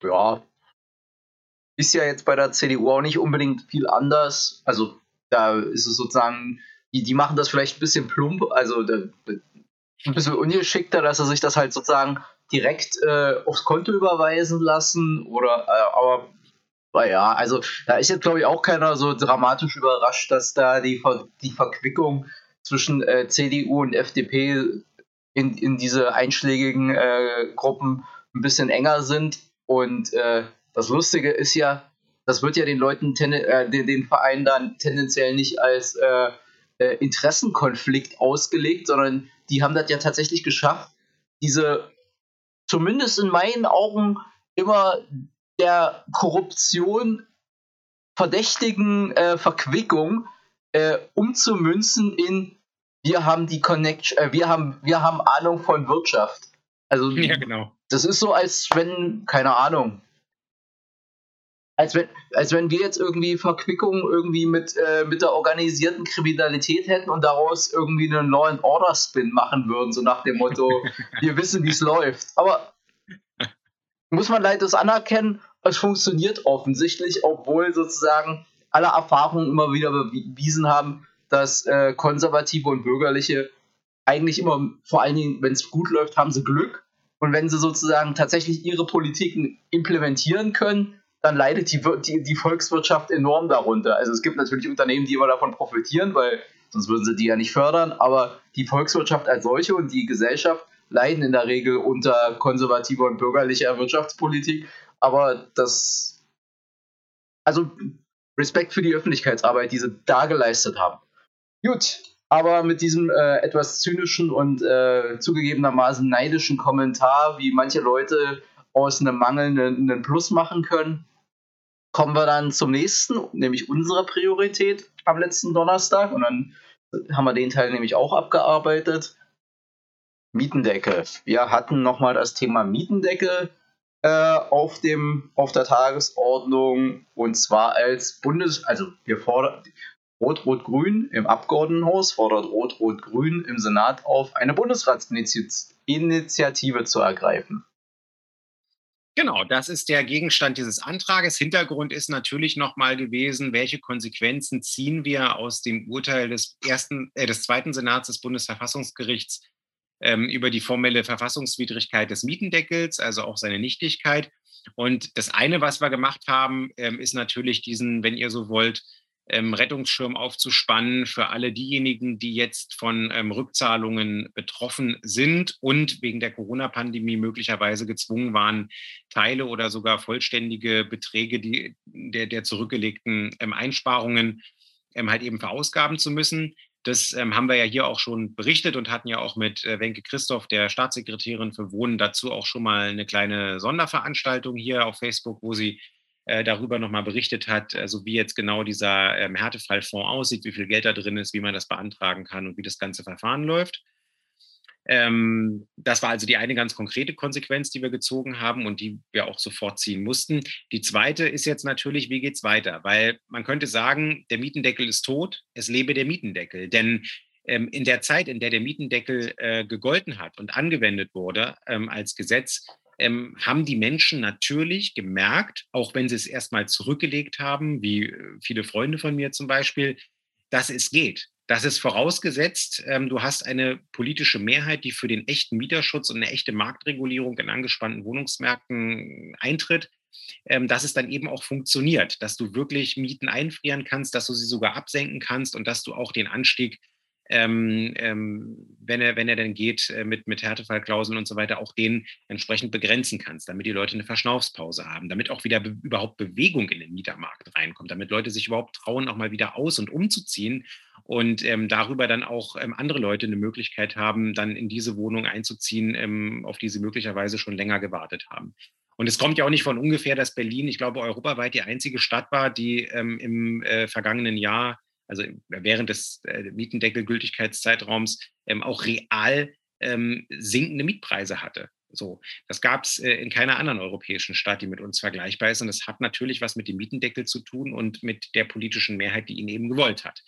Ja, ist ja jetzt bei der CDU auch nicht unbedingt viel anders. Also da ist es sozusagen, die, die machen das vielleicht ein bisschen plump, also da, ein bisschen ungeschickter, dass er sich das halt sozusagen direkt äh, aufs Konto überweisen lassen oder äh, aber naja, also da ist jetzt glaube ich auch keiner so dramatisch überrascht, dass da die, Ver die Verquickung zwischen äh, CDU und FDP in, in diese einschlägigen äh, Gruppen ein bisschen enger sind. Und äh, das Lustige ist ja, das wird ja den Leuten, äh, den, den Verein dann tendenziell nicht als äh, äh, Interessenkonflikt ausgelegt, sondern die haben das ja tatsächlich geschafft, diese zumindest in meinen Augen immer der Korruption verdächtigen äh, Verquickung äh, umzumünzen in wir haben die Connection, äh, wir haben wir haben Ahnung von Wirtschaft. Also ja, genau. Das ist so, als wenn keine Ahnung, als wenn, als wenn wir jetzt irgendwie Verquickung irgendwie mit, äh, mit der organisierten Kriminalität hätten und daraus irgendwie einen Law and Order Spin machen würden, so nach dem Motto, wir wissen, wie es läuft. Aber muss man leider das anerkennen, es funktioniert offensichtlich, obwohl sozusagen alle Erfahrungen immer wieder bewiesen haben, dass äh, Konservative und Bürgerliche eigentlich immer, vor allen Dingen, wenn es gut läuft, haben sie Glück. Und wenn sie sozusagen tatsächlich ihre Politiken implementieren können, dann leidet die, die, die Volkswirtschaft enorm darunter. Also es gibt natürlich Unternehmen, die immer davon profitieren, weil sonst würden sie die ja nicht fördern, aber die Volkswirtschaft als solche und die Gesellschaft leiden in der Regel unter konservativer und bürgerlicher Wirtschaftspolitik. Aber das, also Respekt für die Öffentlichkeitsarbeit, die sie da geleistet haben. Gut, aber mit diesem äh, etwas zynischen und äh, zugegebenermaßen neidischen Kommentar, wie manche Leute aus einem Mangel einen, Plus machen können, kommen wir dann zum nächsten, nämlich unsere Priorität am letzten Donnerstag. Und dann haben wir den Teil nämlich auch abgearbeitet. Mietendeckel. Wir hatten nochmal das Thema Mietendeckel äh, auf, dem, auf der Tagesordnung und zwar als Bundes-, also wir fordern Rot-Rot-Grün im Abgeordnetenhaus fordert Rot-Rot-Grün im Senat auf, eine Bundesratsinitiative zu ergreifen. Genau, das ist der Gegenstand dieses Antrages. Hintergrund ist natürlich nochmal gewesen, welche Konsequenzen ziehen wir aus dem Urteil des, ersten, äh, des zweiten Senats des Bundesverfassungsgerichts ähm, über die formelle Verfassungswidrigkeit des Mietendeckels, also auch seine Nichtigkeit. Und das eine, was wir gemacht haben, ähm, ist natürlich diesen, wenn ihr so wollt, ähm, Rettungsschirm aufzuspannen für alle diejenigen, die jetzt von ähm, Rückzahlungen betroffen sind und wegen der Corona-Pandemie möglicherweise gezwungen waren, Teile oder sogar vollständige Beträge die, der, der zurückgelegten ähm, Einsparungen ähm, halt eben verausgaben zu müssen. Das ähm, haben wir ja hier auch schon berichtet und hatten ja auch mit äh, Wenke Christoph, der Staatssekretärin für Wohnen, dazu auch schon mal eine kleine Sonderveranstaltung hier auf Facebook, wo sie äh, darüber nochmal berichtet hat, also wie jetzt genau dieser ähm, Härtefallfonds aussieht, wie viel Geld da drin ist, wie man das beantragen kann und wie das ganze Verfahren läuft. Ähm, das war also die eine ganz konkrete Konsequenz, die wir gezogen haben und die wir auch sofort ziehen mussten. Die zweite ist jetzt natürlich, wie geht es weiter? Weil man könnte sagen, der Mietendeckel ist tot, es lebe der Mietendeckel. Denn ähm, in der Zeit, in der der Mietendeckel äh, gegolten hat und angewendet wurde ähm, als Gesetz, ähm, haben die Menschen natürlich gemerkt, auch wenn sie es erstmal zurückgelegt haben, wie äh, viele Freunde von mir zum Beispiel, dass es geht. Das ist vorausgesetzt, ähm, du hast eine politische Mehrheit, die für den echten Mieterschutz und eine echte Marktregulierung in angespannten Wohnungsmärkten eintritt, ähm, dass es dann eben auch funktioniert, dass du wirklich Mieten einfrieren kannst, dass du sie sogar absenken kannst und dass du auch den Anstieg ähm, ähm, wenn er, wenn er denn geht, äh, mit, mit Härtefallklauseln und so weiter, auch den entsprechend begrenzen kannst, damit die Leute eine Verschnaufspause haben, damit auch wieder be überhaupt Bewegung in den Mietermarkt reinkommt, damit Leute sich überhaupt trauen, auch mal wieder aus- und umzuziehen und ähm, darüber dann auch ähm, andere Leute eine Möglichkeit haben, dann in diese Wohnung einzuziehen, ähm, auf die sie möglicherweise schon länger gewartet haben. Und es kommt ja auch nicht von ungefähr, dass Berlin, ich glaube, europaweit die einzige Stadt war, die ähm, im äh, vergangenen Jahr also während des äh, Mietendeckelgültigkeitszeitraums, ähm, auch real ähm, sinkende Mietpreise hatte. So, das gab es äh, in keiner anderen europäischen Stadt, die mit uns vergleichbar ist. Und das hat natürlich was mit dem Mietendeckel zu tun und mit der politischen Mehrheit, die ihn eben gewollt hat.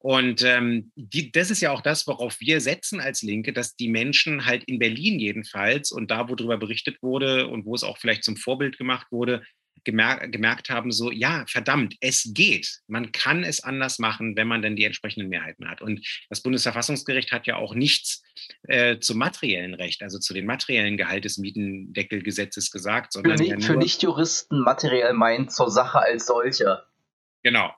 Und ähm, die, das ist ja auch das, worauf wir setzen als Linke, dass die Menschen halt in Berlin jedenfalls und da, wo darüber berichtet wurde und wo es auch vielleicht zum Vorbild gemacht wurde, gemerkt, gemerkt haben, so, ja, verdammt, es geht. Man kann es anders machen, wenn man dann die entsprechenden Mehrheiten hat. Und das Bundesverfassungsgericht hat ja auch nichts äh, zum materiellen Recht, also zu den materiellen Gehalt des Mietendeckelgesetzes gesagt, sondern. Für, ja für Nichtjuristen materiell meint zur Sache als solche. Genau.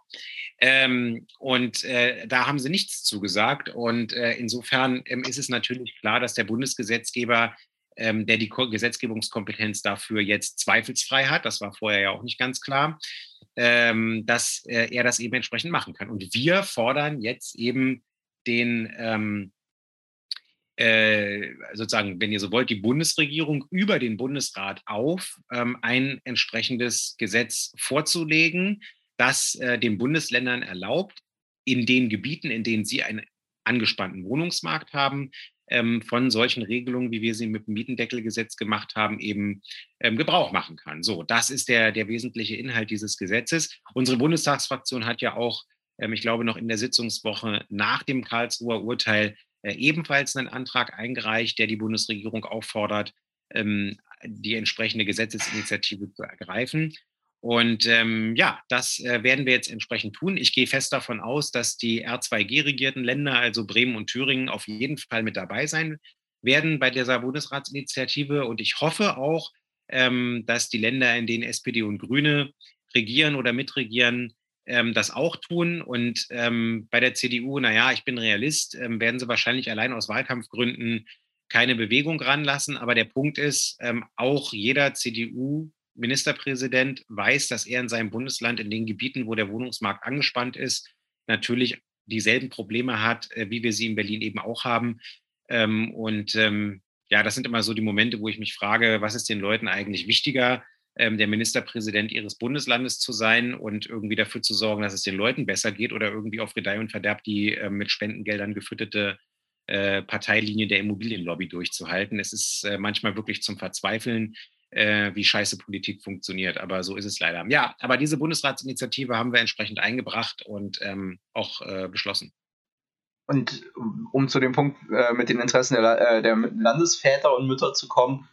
Ähm, und äh, da haben sie nichts zugesagt. Und äh, insofern ähm, ist es natürlich klar, dass der Bundesgesetzgeber ähm, der die Gesetzgebungskompetenz dafür jetzt zweifelsfrei hat, das war vorher ja auch nicht ganz klar, ähm, dass äh, er das eben entsprechend machen kann. Und wir fordern jetzt eben den, ähm, äh, sozusagen, wenn ihr so wollt, die Bundesregierung über den Bundesrat auf, ähm, ein entsprechendes Gesetz vorzulegen, das äh, den Bundesländern erlaubt, in den Gebieten, in denen sie einen angespannten Wohnungsmarkt haben, ähm, von solchen Regelungen, wie wir sie mit dem Mietendeckelgesetz gemacht haben, eben ähm, Gebrauch machen kann. So, das ist der, der wesentliche Inhalt dieses Gesetzes. Unsere Bundestagsfraktion hat ja auch, ähm, ich glaube, noch in der Sitzungswoche nach dem Karlsruher Urteil äh, ebenfalls einen Antrag eingereicht, der die Bundesregierung auffordert, ähm, die entsprechende Gesetzesinitiative zu ergreifen. Und ähm, ja, das äh, werden wir jetzt entsprechend tun. Ich gehe fest davon aus, dass die R2G-regierten Länder, also Bremen und Thüringen, auf jeden Fall mit dabei sein werden bei dieser Bundesratsinitiative. Und ich hoffe auch, ähm, dass die Länder, in denen SPD und Grüne regieren oder mitregieren, ähm, das auch tun. Und ähm, bei der CDU, naja, ich bin Realist, ähm, werden sie wahrscheinlich allein aus Wahlkampfgründen keine Bewegung ranlassen. Aber der Punkt ist, ähm, auch jeder CDU Ministerpräsident weiß, dass er in seinem Bundesland, in den Gebieten, wo der Wohnungsmarkt angespannt ist, natürlich dieselben Probleme hat, äh, wie wir sie in Berlin eben auch haben. Ähm, und ähm, ja, das sind immer so die Momente, wo ich mich frage, was ist den Leuten eigentlich wichtiger, ähm, der Ministerpräsident ihres Bundeslandes zu sein und irgendwie dafür zu sorgen, dass es den Leuten besser geht oder irgendwie auf Gedeih und Verderb die mit Spendengeldern gefütterte äh, Parteilinie der Immobilienlobby durchzuhalten. Es ist äh, manchmal wirklich zum Verzweifeln, äh, wie scheiße Politik funktioniert. Aber so ist es leider. Ja, aber diese Bundesratsinitiative haben wir entsprechend eingebracht und ähm, auch äh, beschlossen. Und um zu dem Punkt äh, mit den Interessen der, äh, der, Landesväter und Mütter zu kommen,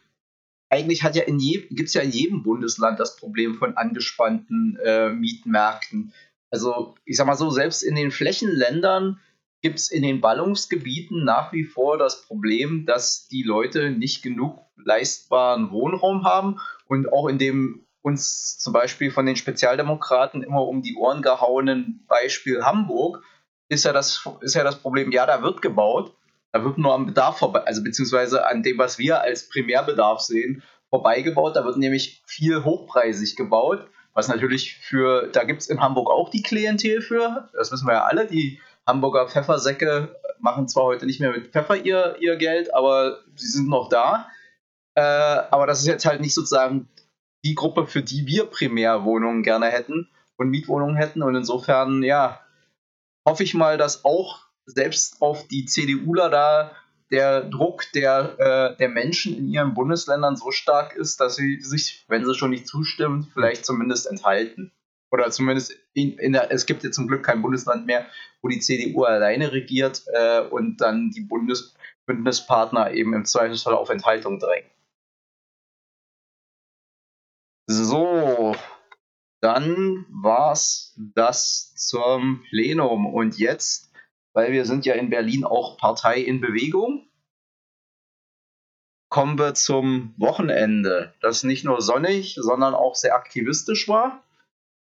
eigentlich hat ja in gibt es ja in jedem Bundesland das Problem von angespannten äh, Mietmärkten. Also ich sag mal so, selbst in den Flächenländern gibt es in den Ballungsgebieten nach wie vor das Problem, dass die Leute nicht genug leistbaren Wohnraum haben und auch in dem uns zum Beispiel von den Spezialdemokraten immer um die Ohren gehauenen Beispiel Hamburg ist ja das, ist ja das Problem, ja, da wird gebaut, da wird nur am Bedarf vorbei, also beziehungsweise an dem, was wir als Primärbedarf sehen, vorbeigebaut. Da wird nämlich viel hochpreisig gebaut, was natürlich für, da gibt es in Hamburg auch die Klientel für, das wissen wir ja alle, die Hamburger Pfeffersäcke machen zwar heute nicht mehr mit Pfeffer ihr, ihr Geld, aber sie sind noch da. Äh, aber das ist jetzt halt nicht sozusagen die Gruppe, für die wir primär Wohnungen gerne hätten und Mietwohnungen hätten. Und insofern, ja, hoffe ich mal, dass auch selbst auf die CDUler da der Druck der, äh, der Menschen in ihren Bundesländern so stark ist, dass sie sich, wenn sie schon nicht zustimmen, vielleicht zumindest enthalten. Oder zumindest in, in der, es gibt ja zum Glück kein Bundesland mehr, wo die CDU alleine regiert äh, und dann die Bundesbündnispartner eben im Zweifelsfall auf Enthaltung drängen. So, dann war's das zum Plenum. Und jetzt, weil wir sind ja in Berlin auch Partei in Bewegung, kommen wir zum Wochenende, das nicht nur sonnig, sondern auch sehr aktivistisch war.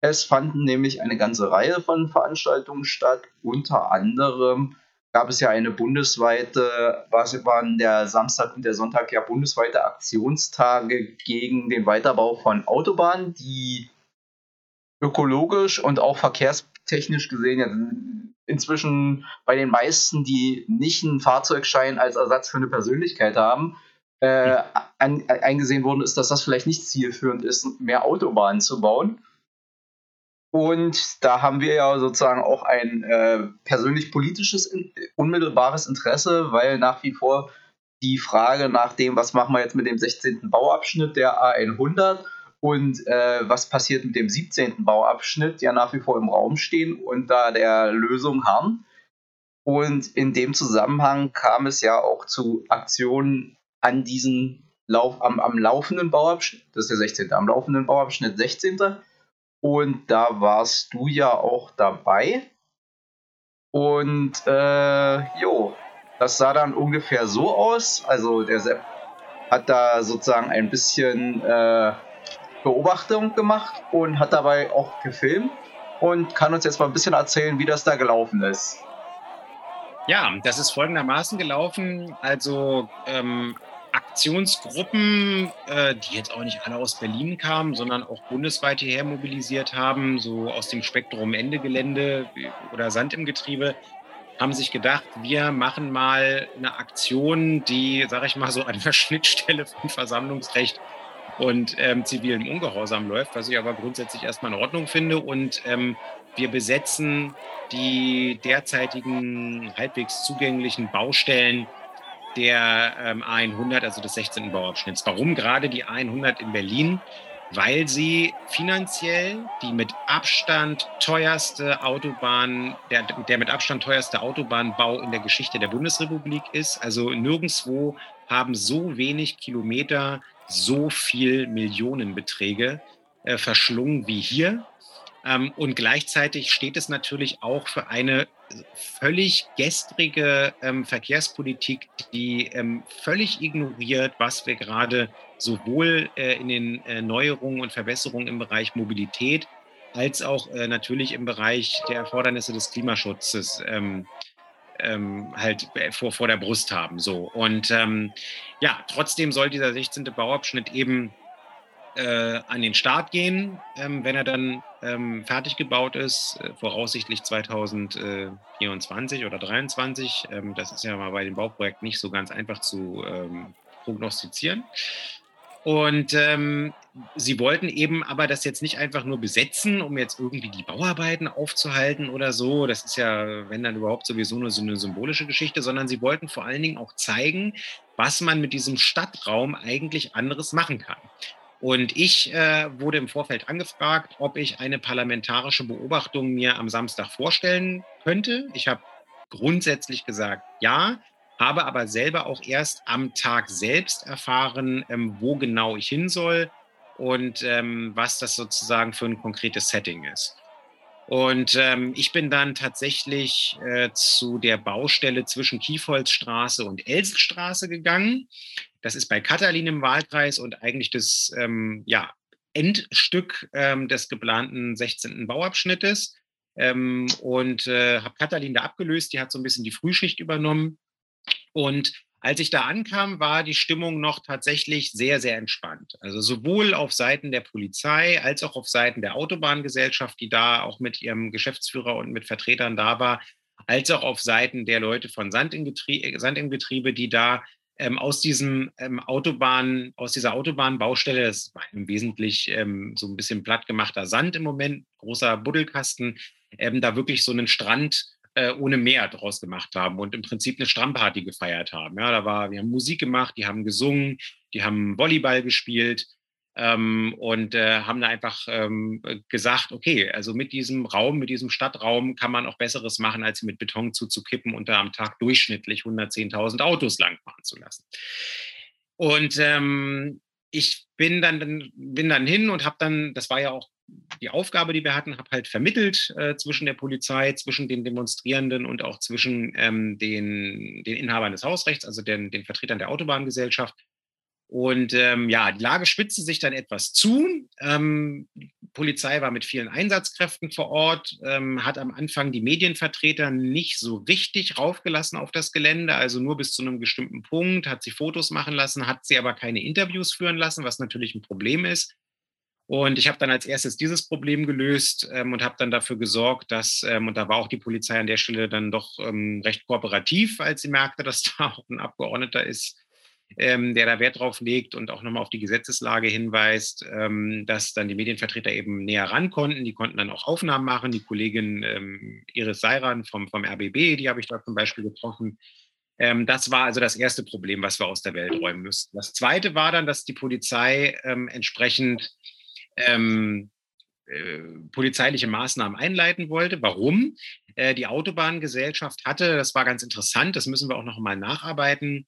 Es fanden nämlich eine ganze Reihe von Veranstaltungen statt. Unter anderem gab es ja eine bundesweite, was waren der Samstag und der Sonntag ja bundesweite Aktionstage gegen den Weiterbau von Autobahnen, die ökologisch und auch verkehrstechnisch gesehen ja inzwischen bei den meisten, die nicht einen Fahrzeugschein als Ersatz für eine Persönlichkeit haben, äh, an, eingesehen worden ist, dass das vielleicht nicht zielführend ist, mehr Autobahnen zu bauen. Und da haben wir ja sozusagen auch ein äh, persönlich politisches, in, unmittelbares Interesse, weil nach wie vor die Frage nach dem, was machen wir jetzt mit dem 16. Bauabschnitt der A100 und äh, was passiert mit dem 17. Bauabschnitt, ja nach wie vor im Raum stehen und da der Lösung harren. Und in dem Zusammenhang kam es ja auch zu Aktionen an diesem Lauf, am, am laufenden Bauabschnitt, das ist der 16. am laufenden Bauabschnitt 16. Und da warst du ja auch dabei. Und äh, jo, das sah dann ungefähr so aus. Also der Sepp hat da sozusagen ein bisschen äh, Beobachtung gemacht und hat dabei auch gefilmt und kann uns jetzt mal ein bisschen erzählen, wie das da gelaufen ist. Ja, das ist folgendermaßen gelaufen. Also ähm, Aktionsgruppen, äh, die jetzt auch nicht alle aus Berlin kamen, sondern auch bundesweit hierher mobilisiert haben, so aus dem Spektrum Ende Gelände oder Sand im Getriebe, haben sich gedacht, wir machen mal eine Aktion, die, sage ich mal, so an der Schnittstelle von Versammlungsrecht und ähm, zivilem Ungehorsam läuft, was ich aber grundsätzlich erstmal in Ordnung finde. Und ähm, wir besetzen die derzeitigen halbwegs zugänglichen Baustellen der ähm, A100, also des 16. Bauabschnitts. Warum gerade die A100 in Berlin? Weil sie finanziell die mit Abstand teuerste Autobahn, der, der mit Abstand teuerste Autobahnbau in der Geschichte der Bundesrepublik ist. Also nirgendwo haben so wenig Kilometer so viel Millionenbeträge äh, verschlungen wie hier. Ähm, und gleichzeitig steht es natürlich auch für eine völlig gestrige ähm, Verkehrspolitik, die ähm, völlig ignoriert, was wir gerade sowohl äh, in den äh, Neuerungen und Verbesserungen im Bereich Mobilität als auch äh, natürlich im Bereich der Erfordernisse des Klimaschutzes ähm, halt vor, vor der Brust haben. So. Und ähm, ja, trotzdem soll dieser 16. Bauabschnitt eben äh, an den Start gehen, ähm, wenn er dann ähm, fertig gebaut ist, äh, voraussichtlich 2024 oder 2023. Ähm, das ist ja mal bei dem Bauprojekt nicht so ganz einfach zu ähm, prognostizieren. Und ähm, sie wollten eben aber das jetzt nicht einfach nur besetzen, um jetzt irgendwie die Bauarbeiten aufzuhalten oder so. Das ist ja, wenn dann überhaupt sowieso nur so eine symbolische Geschichte, sondern sie wollten vor allen Dingen auch zeigen, was man mit diesem Stadtraum eigentlich anderes machen kann. Und ich äh, wurde im Vorfeld angefragt, ob ich eine parlamentarische Beobachtung mir am Samstag vorstellen könnte. Ich habe grundsätzlich gesagt, ja, habe aber selber auch erst am Tag selbst erfahren, ähm, wo genau ich hin soll und ähm, was das sozusagen für ein konkretes Setting ist. Und ähm, ich bin dann tatsächlich äh, zu der Baustelle zwischen Kiefholzstraße und Elsenstraße gegangen. Das ist bei Katalin im Wahlkreis und eigentlich das ähm, ja, Endstück ähm, des geplanten 16. Bauabschnittes. Ähm, und äh, habe Katalin da abgelöst. Die hat so ein bisschen die Frühschicht übernommen. Und als ich da ankam, war die Stimmung noch tatsächlich sehr, sehr entspannt. Also sowohl auf Seiten der Polizei als auch auf Seiten der Autobahngesellschaft, die da auch mit ihrem Geschäftsführer und mit Vertretern da war, als auch auf Seiten der Leute von Sand im, Getriebe, Sand im Getriebe, die da ähm, aus diesem ähm, Autobahn, aus dieser Autobahnbaustelle, das war im Wesentlichen ähm, so ein bisschen plattgemachter Sand im Moment, großer Buddelkasten, ähm, da wirklich so einen Strand äh, ohne Meer draus gemacht haben und im Prinzip eine Strandparty gefeiert haben. Ja, da war, wir haben Musik gemacht, die haben gesungen, die haben Volleyball gespielt ähm, und äh, haben da einfach ähm, gesagt, okay, also mit diesem Raum, mit diesem Stadtraum kann man auch Besseres machen, als mit Beton zuzukippen und da am Tag durchschnittlich 110.000 Autos langfahren zu lassen. Und ähm, ich bin dann, bin dann hin und habe dann, das war ja auch die Aufgabe, die wir hatten, habe halt vermittelt äh, zwischen der Polizei, zwischen den Demonstrierenden und auch zwischen ähm, den, den Inhabern des Hausrechts, also den, den Vertretern der Autobahngesellschaft. Und ähm, ja, die Lage spitzte sich dann etwas zu. Ähm, die Polizei war mit vielen Einsatzkräften vor Ort, ähm, hat am Anfang die Medienvertreter nicht so richtig raufgelassen auf das Gelände, also nur bis zu einem bestimmten Punkt, hat sie Fotos machen lassen, hat sie aber keine Interviews führen lassen, was natürlich ein Problem ist. Und ich habe dann als erstes dieses Problem gelöst ähm, und habe dann dafür gesorgt, dass, ähm, und da war auch die Polizei an der Stelle dann doch ähm, recht kooperativ, als sie merkte, dass da auch ein Abgeordneter ist, ähm, der da Wert drauf legt und auch nochmal auf die Gesetzeslage hinweist, ähm, dass dann die Medienvertreter eben näher ran konnten. Die konnten dann auch Aufnahmen machen. Die Kollegin ähm, Iris Seiran vom, vom RBB, die habe ich da zum Beispiel getroffen, Ähm, das war also das erste Problem, was wir aus der Welt räumen müssten. Das zweite war dann, dass die Polizei ähm, entsprechend ähm, äh, polizeiliche Maßnahmen einleiten wollte. Warum? Äh, die Autobahngesellschaft hatte, das war ganz interessant, das müssen wir auch noch mal nacharbeiten,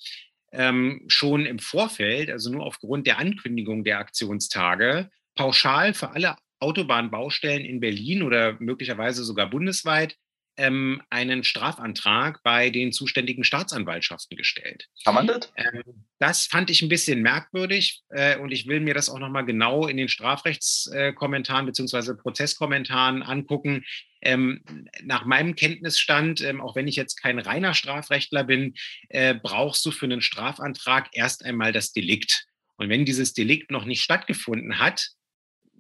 ähm, schon im Vorfeld, also nur aufgrund der Ankündigung der Aktionstage, pauschal für alle Autobahnbaustellen in Berlin oder möglicherweise sogar bundesweit ähm, einen Strafantrag bei den zuständigen Staatsanwaltschaften gestellt. Kann man das? Ähm, das fand ich ein bisschen merkwürdig äh, und ich will mir das auch nochmal genau in den Strafrechtskommentaren bzw. Prozesskommentaren angucken. Ähm, nach meinem Kenntnisstand, ähm, auch wenn ich jetzt kein reiner Strafrechtler bin, äh, brauchst du für einen Strafantrag erst einmal das Delikt. Und wenn dieses Delikt noch nicht stattgefunden hat,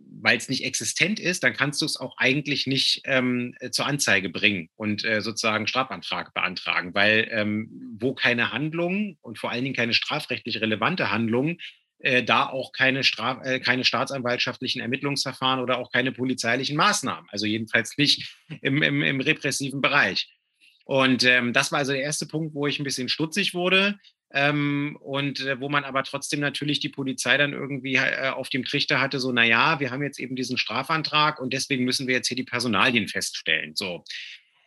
weil es nicht existent ist, dann kannst du es auch eigentlich nicht ähm, äh, zur Anzeige bringen und äh, sozusagen Strafantrag beantragen, weil ähm, wo keine Handlung und vor allen Dingen keine strafrechtlich relevante Handlung, äh, da auch keine, Straf äh, keine staatsanwaltschaftlichen Ermittlungsverfahren oder auch keine polizeilichen Maßnahmen, also jedenfalls nicht im, im, im repressiven Bereich. Und ähm, das war also der erste Punkt, wo ich ein bisschen stutzig wurde. Ähm, und äh, wo man aber trotzdem natürlich die Polizei dann irgendwie äh, auf dem Trichter hatte, so, naja, wir haben jetzt eben diesen Strafantrag und deswegen müssen wir jetzt hier die Personalien feststellen. So.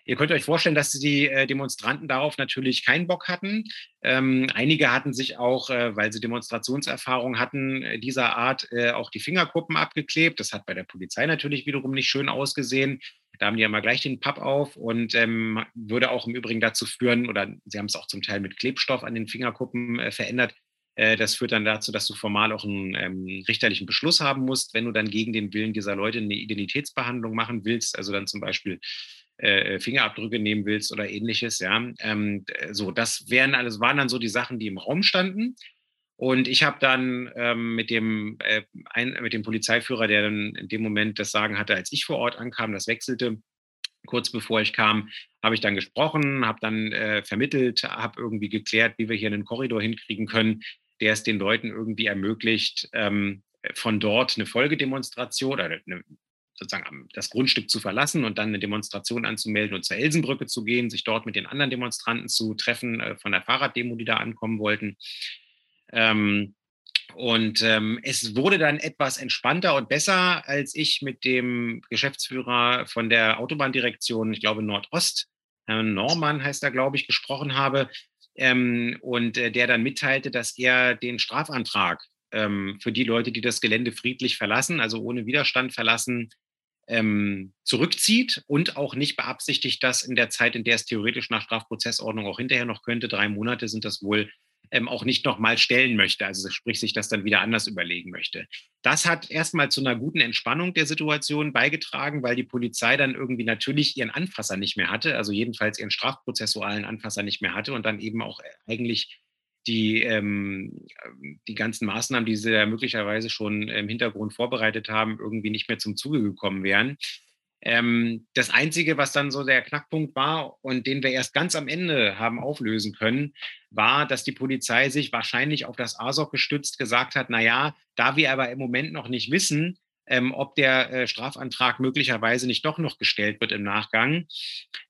Ihr könnt euch vorstellen, dass die äh, Demonstranten darauf natürlich keinen Bock hatten. Ähm, einige hatten sich auch, äh, weil sie Demonstrationserfahrung hatten, äh, dieser Art auch die Fingerkuppen abgeklebt. Das hat bei der Polizei natürlich wiederum nicht schön ausgesehen. Da haben die ja mal gleich den Papp auf und ähm, würde auch im Übrigen dazu führen, oder sie haben es auch zum Teil mit Klebstoff an den Fingerkuppen äh, verändert. Äh, das führt dann dazu, dass du formal auch einen ähm, richterlichen Beschluss haben musst, wenn du dann gegen den Willen dieser Leute eine Identitätsbehandlung machen willst, also dann zum Beispiel äh, Fingerabdrücke nehmen willst oder ähnliches. Ja, ähm, so das wären alles waren dann so die Sachen, die im Raum standen. Und ich habe dann ähm, mit, dem, äh, ein, mit dem Polizeiführer, der dann in dem Moment das Sagen hatte, als ich vor Ort ankam, das wechselte, kurz bevor ich kam, habe ich dann gesprochen, habe dann äh, vermittelt, habe irgendwie geklärt, wie wir hier einen Korridor hinkriegen können, der es den Leuten irgendwie ermöglicht, ähm, von dort eine Folgedemonstration oder eine, sozusagen das Grundstück zu verlassen und dann eine Demonstration anzumelden und zur Elsenbrücke zu gehen, sich dort mit den anderen Demonstranten zu treffen äh, von der Fahrraddemo, die da ankommen wollten. Ähm, und ähm, es wurde dann etwas entspannter und besser, als ich mit dem Geschäftsführer von der Autobahndirektion, ich glaube Nordost, Herrn Norman heißt er, glaube ich, gesprochen habe. Ähm, und äh, der dann mitteilte, dass er den Strafantrag ähm, für die Leute, die das Gelände friedlich verlassen, also ohne Widerstand verlassen, ähm, zurückzieht und auch nicht beabsichtigt, dass in der Zeit, in der es theoretisch nach Strafprozessordnung auch hinterher noch könnte, drei Monate sind das wohl, ähm, auch nicht nochmal stellen möchte, also sprich sich das dann wieder anders überlegen möchte. Das hat erstmal zu einer guten Entspannung der Situation beigetragen, weil die Polizei dann irgendwie natürlich ihren Anfasser nicht mehr hatte, also jedenfalls ihren strafprozessualen Anfasser nicht mehr hatte und dann eben auch eigentlich die, ähm, die ganzen Maßnahmen, die sie ja möglicherweise schon im Hintergrund vorbereitet haben, irgendwie nicht mehr zum Zuge gekommen wären. Ähm, das Einzige, was dann so der Knackpunkt war und den wir erst ganz am Ende haben auflösen können, war, dass die Polizei sich wahrscheinlich auf das ASOC gestützt gesagt hat, na ja, da wir aber im Moment noch nicht wissen, ähm, ob der äh, Strafantrag möglicherweise nicht doch noch gestellt wird im Nachgang,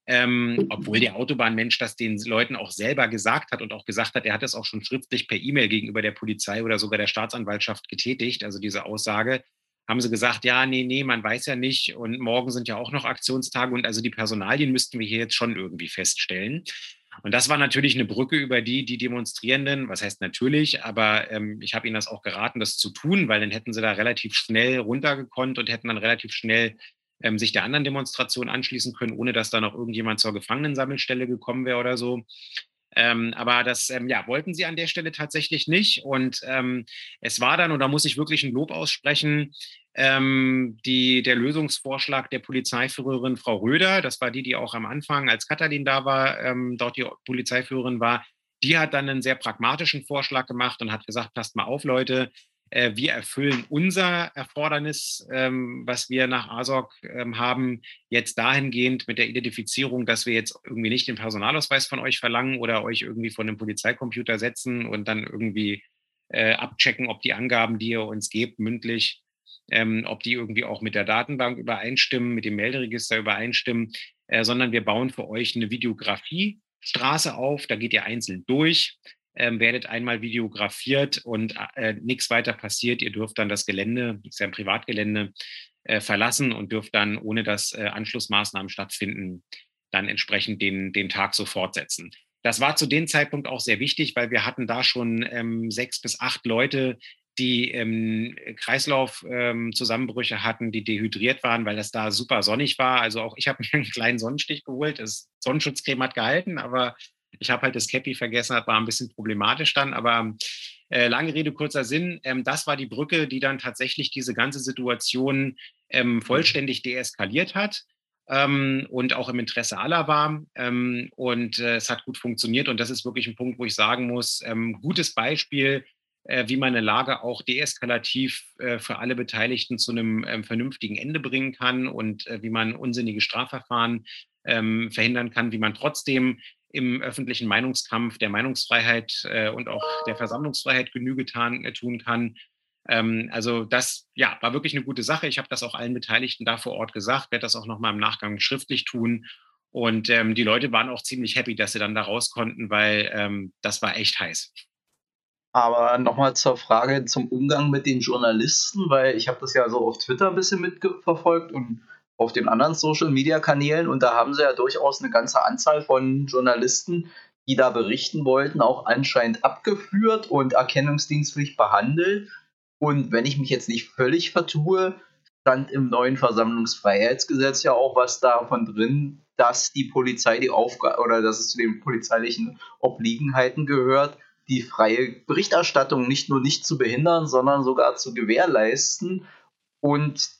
ähm, obwohl der Autobahnmensch das den Leuten auch selber gesagt hat und auch gesagt hat, er hat es auch schon schriftlich per E-Mail gegenüber der Polizei oder sogar der Staatsanwaltschaft getätigt, also diese Aussage, haben sie gesagt, ja, nee, nee, man weiß ja nicht und morgen sind ja auch noch Aktionstage und also die Personalien müssten wir hier jetzt schon irgendwie feststellen. Und das war natürlich eine Brücke, über die die Demonstrierenden, was heißt natürlich, aber ähm, ich habe ihnen das auch geraten, das zu tun, weil dann hätten sie da relativ schnell runtergekonnt und hätten dann relativ schnell ähm, sich der anderen Demonstration anschließen können, ohne dass da noch irgendjemand zur Gefangenensammelstelle gekommen wäre oder so. Ähm, aber das ähm, ja, wollten sie an der Stelle tatsächlich nicht. Und ähm, es war dann, und da muss ich wirklich ein Lob aussprechen, ähm, die, der Lösungsvorschlag der Polizeiführerin Frau Röder, das war die, die auch am Anfang, als Katalin da war, ähm, dort die Polizeiführerin war, die hat dann einen sehr pragmatischen Vorschlag gemacht und hat gesagt, passt mal auf, Leute, wir erfüllen unser Erfordernis, ähm, was wir nach ASOC ähm, haben, jetzt dahingehend mit der Identifizierung, dass wir jetzt irgendwie nicht den Personalausweis von euch verlangen oder euch irgendwie von einem Polizeicomputer setzen und dann irgendwie äh, abchecken, ob die Angaben, die ihr uns gebt, mündlich, ähm, ob die irgendwie auch mit der Datenbank übereinstimmen, mit dem Melderegister übereinstimmen, äh, sondern wir bauen für euch eine Videografie Straße auf, da geht ihr einzeln durch, ähm, werdet einmal videografiert und äh, nichts weiter passiert. Ihr dürft dann das Gelände, das ist ja ein Privatgelände, äh, verlassen und dürft dann, ohne dass äh, Anschlussmaßnahmen stattfinden, dann entsprechend den, den Tag so fortsetzen. Das war zu dem Zeitpunkt auch sehr wichtig, weil wir hatten da schon ähm, sechs bis acht Leute, die ähm, Kreislaufzusammenbrüche ähm, hatten, die dehydriert waren, weil das da super sonnig war. Also auch ich habe mir einen kleinen Sonnenstich geholt. Das Sonnenschutzcreme hat gehalten, aber ich habe halt das Cappy vergessen, das war ein bisschen problematisch dann. Aber äh, lange Rede, kurzer Sinn, ähm, das war die Brücke, die dann tatsächlich diese ganze Situation ähm, vollständig deeskaliert hat ähm, und auch im Interesse aller war. Ähm, und äh, es hat gut funktioniert. Und das ist wirklich ein Punkt, wo ich sagen muss, ähm, gutes Beispiel, äh, wie man eine Lage auch deeskalativ äh, für alle Beteiligten zu einem ähm, vernünftigen Ende bringen kann und äh, wie man unsinnige Strafverfahren verhindern kann, wie man trotzdem im öffentlichen Meinungskampf der Meinungsfreiheit äh, und auch der Versammlungsfreiheit Genüge tan, äh, tun kann. Ähm, also das ja, war wirklich eine gute Sache. Ich habe das auch allen Beteiligten da vor Ort gesagt, werde das auch nochmal im Nachgang schriftlich tun. Und ähm, die Leute waren auch ziemlich happy, dass sie dann da raus konnten, weil ähm, das war echt heiß. Aber nochmal zur Frage zum Umgang mit den Journalisten, weil ich habe das ja so auf Twitter ein bisschen mitverfolgt und auf den anderen Social-Media-Kanälen und da haben sie ja durchaus eine ganze Anzahl von Journalisten, die da berichten wollten, auch anscheinend abgeführt und erkennungsdienstlich behandelt. Und wenn ich mich jetzt nicht völlig vertue, stand im neuen Versammlungsfreiheitsgesetz ja auch was davon drin, dass die Polizei die Aufgabe oder dass es zu den polizeilichen Obliegenheiten gehört, die freie Berichterstattung nicht nur nicht zu behindern, sondern sogar zu gewährleisten. Und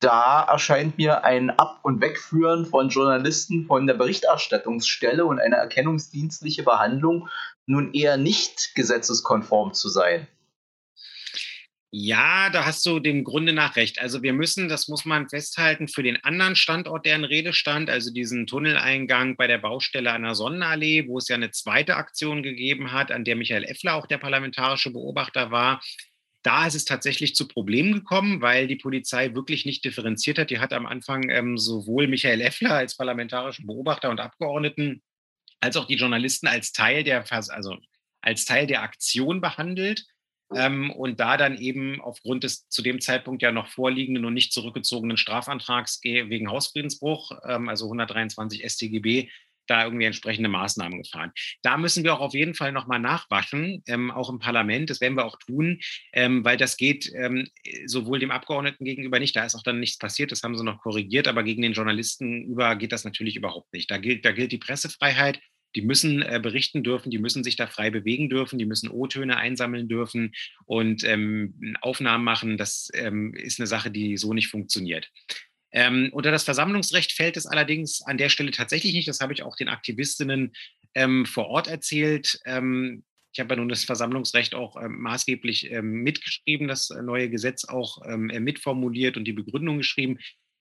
da erscheint mir ein Ab- und Wegführen von Journalisten von der Berichterstattungsstelle und eine erkennungsdienstliche Behandlung nun eher nicht gesetzeskonform zu sein. Ja, da hast du dem Grunde nach recht. Also wir müssen, das muss man festhalten, für den anderen Standort, der in Rede stand, also diesen Tunneleingang bei der Baustelle an der Sonnenallee, wo es ja eine zweite Aktion gegeben hat, an der Michael Effler auch der parlamentarische Beobachter war, da ist es tatsächlich zu Problemen gekommen, weil die Polizei wirklich nicht differenziert hat. Die hat am Anfang ähm, sowohl Michael Effler als parlamentarischen Beobachter und Abgeordneten als auch die Journalisten als Teil der, also als Teil der Aktion behandelt ähm, und da dann eben aufgrund des zu dem Zeitpunkt ja noch vorliegenden und nicht zurückgezogenen Strafantrags wegen Hausfriedensbruch, ähm, also 123 StGB, da irgendwie entsprechende Maßnahmen gefahren. Da müssen wir auch auf jeden Fall nochmal nachwaschen, ähm, auch im Parlament. Das werden wir auch tun, ähm, weil das geht ähm, sowohl dem Abgeordneten gegenüber nicht, da ist auch dann nichts passiert, das haben sie noch korrigiert, aber gegen den Journalisten über geht das natürlich überhaupt nicht. Da gilt, da gilt die Pressefreiheit die müssen äh, berichten dürfen, die müssen sich da frei bewegen dürfen, die müssen O-Töne einsammeln dürfen und ähm, Aufnahmen machen. Das ähm, ist eine Sache, die so nicht funktioniert. Ähm, unter das Versammlungsrecht fällt es allerdings an der Stelle tatsächlich nicht. Das habe ich auch den Aktivistinnen ähm, vor Ort erzählt. Ähm, ich habe ja nun das Versammlungsrecht auch ähm, maßgeblich mitgeschrieben, das äh, neue Gesetz auch äh, mitformuliert und die Begründung geschrieben.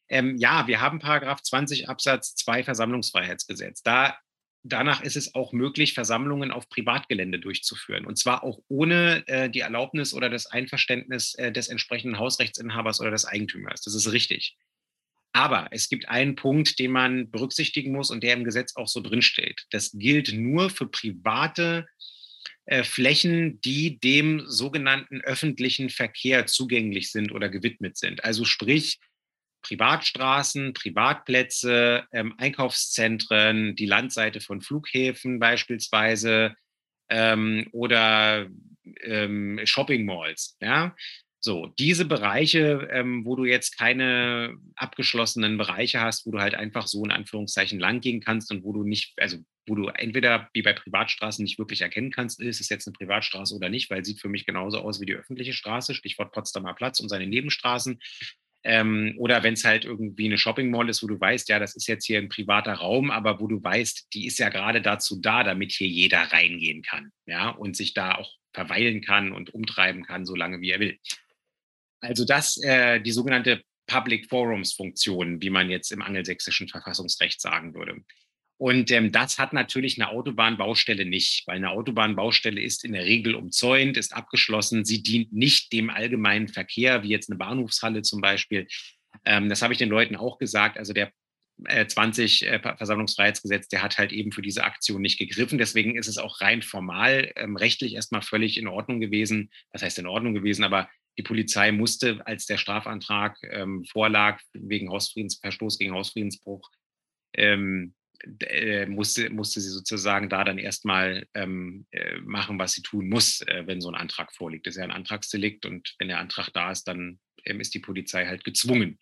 Ähm, ja, wir haben Paragraph 20 Absatz 2 Versammlungsfreiheitsgesetz. Da danach ist es auch möglich, Versammlungen auf Privatgelände durchzuführen. Und zwar auch ohne äh, die Erlaubnis oder das Einverständnis äh, des entsprechenden Hausrechtsinhabers oder des Eigentümers. Das ist richtig. Aber es gibt einen Punkt, den man berücksichtigen muss und der im Gesetz auch so drinsteht. Das gilt nur für private äh, Flächen, die dem sogenannten öffentlichen Verkehr zugänglich sind oder gewidmet sind. Also sprich, Privatstraßen, Privatplätze, ähm, Einkaufszentren, die Landseite von Flughäfen beispielsweise ähm, oder ähm, Shopping Malls. Ja? So, diese Bereiche, ähm, wo du jetzt keine abgeschlossenen Bereiche hast, wo du halt einfach so in Anführungszeichen lang gehen kannst und wo du nicht, also wo du entweder wie bei Privatstraßen nicht wirklich erkennen kannst, ist es jetzt eine Privatstraße oder nicht, weil sieht für mich genauso aus wie die öffentliche Straße, Stichwort Potsdamer Platz und seine Nebenstraßen. Ähm, oder wenn es halt irgendwie eine Shopping Mall ist, wo du weißt, ja, das ist jetzt hier ein privater Raum, aber wo du weißt, die ist ja gerade dazu da, damit hier jeder reingehen kann, ja, und sich da auch verweilen kann und umtreiben kann, so lange wie er will. Also das, äh, die sogenannte Public Forums Funktion, wie man jetzt im angelsächsischen Verfassungsrecht sagen würde. Und ähm, das hat natürlich eine Autobahnbaustelle nicht, weil eine Autobahnbaustelle ist in der Regel umzäunt, ist abgeschlossen. Sie dient nicht dem allgemeinen Verkehr, wie jetzt eine Bahnhofshalle zum Beispiel. Ähm, das habe ich den Leuten auch gesagt. Also der 20 äh, Versammlungsfreiheitsgesetz, der hat halt eben für diese Aktion nicht gegriffen. Deswegen ist es auch rein formal ähm, rechtlich erstmal völlig in Ordnung gewesen. Was heißt in Ordnung gewesen? Aber die Polizei musste, als der Strafantrag ähm, vorlag wegen Hausfriedensverstoß gegen Hausfriedensbruch, ähm, äh, musste, musste sie sozusagen da dann erstmal ähm, äh, machen, was sie tun muss, äh, wenn so ein Antrag vorliegt. Das ist ja ein Antragsdelikt und wenn der Antrag da ist, dann ähm, ist die Polizei halt gezwungen,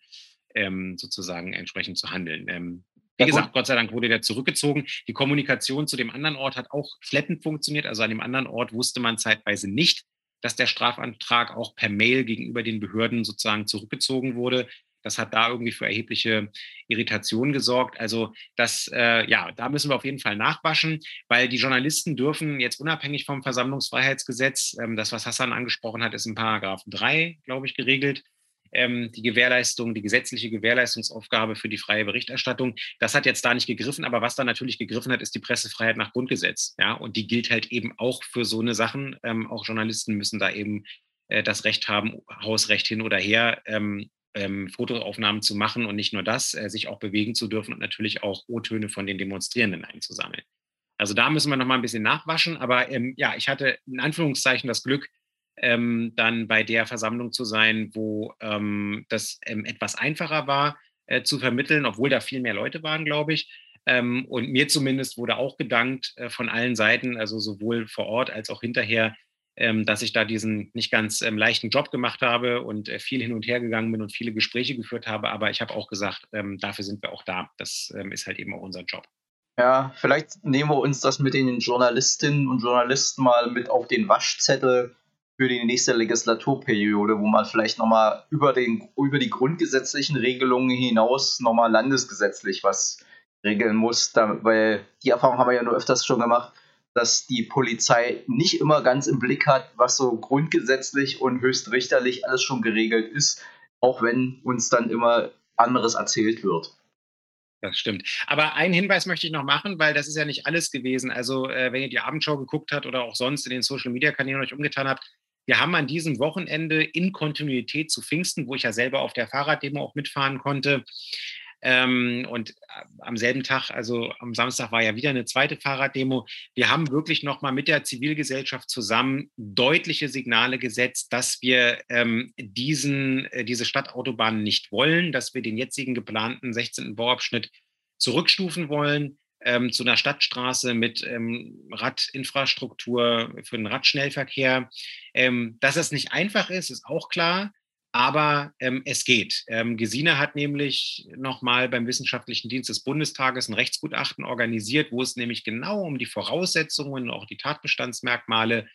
ähm, sozusagen entsprechend zu handeln. Ähm, wie gesagt, Gott sei Dank wurde der zurückgezogen. Die Kommunikation zu dem anderen Ort hat auch schleppend funktioniert. Also an dem anderen Ort wusste man zeitweise nicht, dass der Strafantrag auch per Mail gegenüber den Behörden sozusagen zurückgezogen wurde. Das hat da irgendwie für erhebliche Irritationen gesorgt. Also das, äh, ja, da müssen wir auf jeden Fall nachwaschen, weil die Journalisten dürfen jetzt unabhängig vom Versammlungsfreiheitsgesetz, ähm, das, was Hassan angesprochen hat, ist in Paragraph 3, glaube ich, geregelt ähm, die Gewährleistung, die gesetzliche Gewährleistungsaufgabe für die freie Berichterstattung. Das hat jetzt da nicht gegriffen, aber was da natürlich gegriffen hat, ist die Pressefreiheit nach Grundgesetz. Ja, und die gilt halt eben auch für so eine Sachen. Ähm, auch Journalisten müssen da eben äh, das Recht haben, Hausrecht hin oder her, ähm, ähm, Fotoaufnahmen zu machen und nicht nur das, äh, sich auch bewegen zu dürfen und natürlich auch O-Töne von den Demonstrierenden einzusammeln. Also da müssen wir noch mal ein bisschen nachwaschen. Aber ähm, ja, ich hatte in Anführungszeichen das Glück, ähm, dann bei der Versammlung zu sein, wo ähm, das ähm, etwas einfacher war äh, zu vermitteln, obwohl da viel mehr Leute waren, glaube ich. Ähm, und mir zumindest wurde auch gedankt äh, von allen Seiten, also sowohl vor Ort als auch hinterher, ähm, dass ich da diesen nicht ganz ähm, leichten Job gemacht habe und äh, viel hin und her gegangen bin und viele Gespräche geführt habe. Aber ich habe auch gesagt, dafür sind wir auch da. Das ist halt eben auch unser Job. Ja, vielleicht nehmen wir uns das mit den Journalistinnen und Journalisten mal mit auf den Waschzettel für die nächste Legislaturperiode, wo man vielleicht nochmal über, über die grundgesetzlichen Regelungen hinaus nochmal landesgesetzlich was regeln muss, da, weil die Erfahrung haben wir ja nur öfters schon gemacht, dass die Polizei nicht immer ganz im Blick hat, was so grundgesetzlich und höchstrichterlich alles schon geregelt ist, auch wenn uns dann immer anderes erzählt wird. Das stimmt. Aber einen Hinweis möchte ich noch machen, weil das ist ja nicht alles gewesen. Also, äh, wenn ihr die Abendschau geguckt habt oder auch sonst in den Social Media Kanälen euch umgetan habt, wir haben an diesem Wochenende in Kontinuität zu Pfingsten, wo ich ja selber auf der Fahrraddemo auch mitfahren konnte, ähm, und äh, am selben Tag, also am Samstag war ja wieder eine zweite Fahrraddemo. Wir haben wirklich nochmal mit der Zivilgesellschaft zusammen deutliche Signale gesetzt, dass wir ähm, diesen, äh, diese Stadtautobahn nicht wollen, dass wir den jetzigen geplanten 16. Bauabschnitt zurückstufen wollen ähm, zu einer Stadtstraße mit ähm, Radinfrastruktur für den Radschnellverkehr. Ähm, dass es nicht einfach ist, ist auch klar, aber ähm, es geht. Ähm, Gesine hat nämlich nochmal beim Wissenschaftlichen Dienst des Bundestages ein Rechtsgutachten organisiert, wo es nämlich genau um die Voraussetzungen, auch die Tatbestandsmerkmale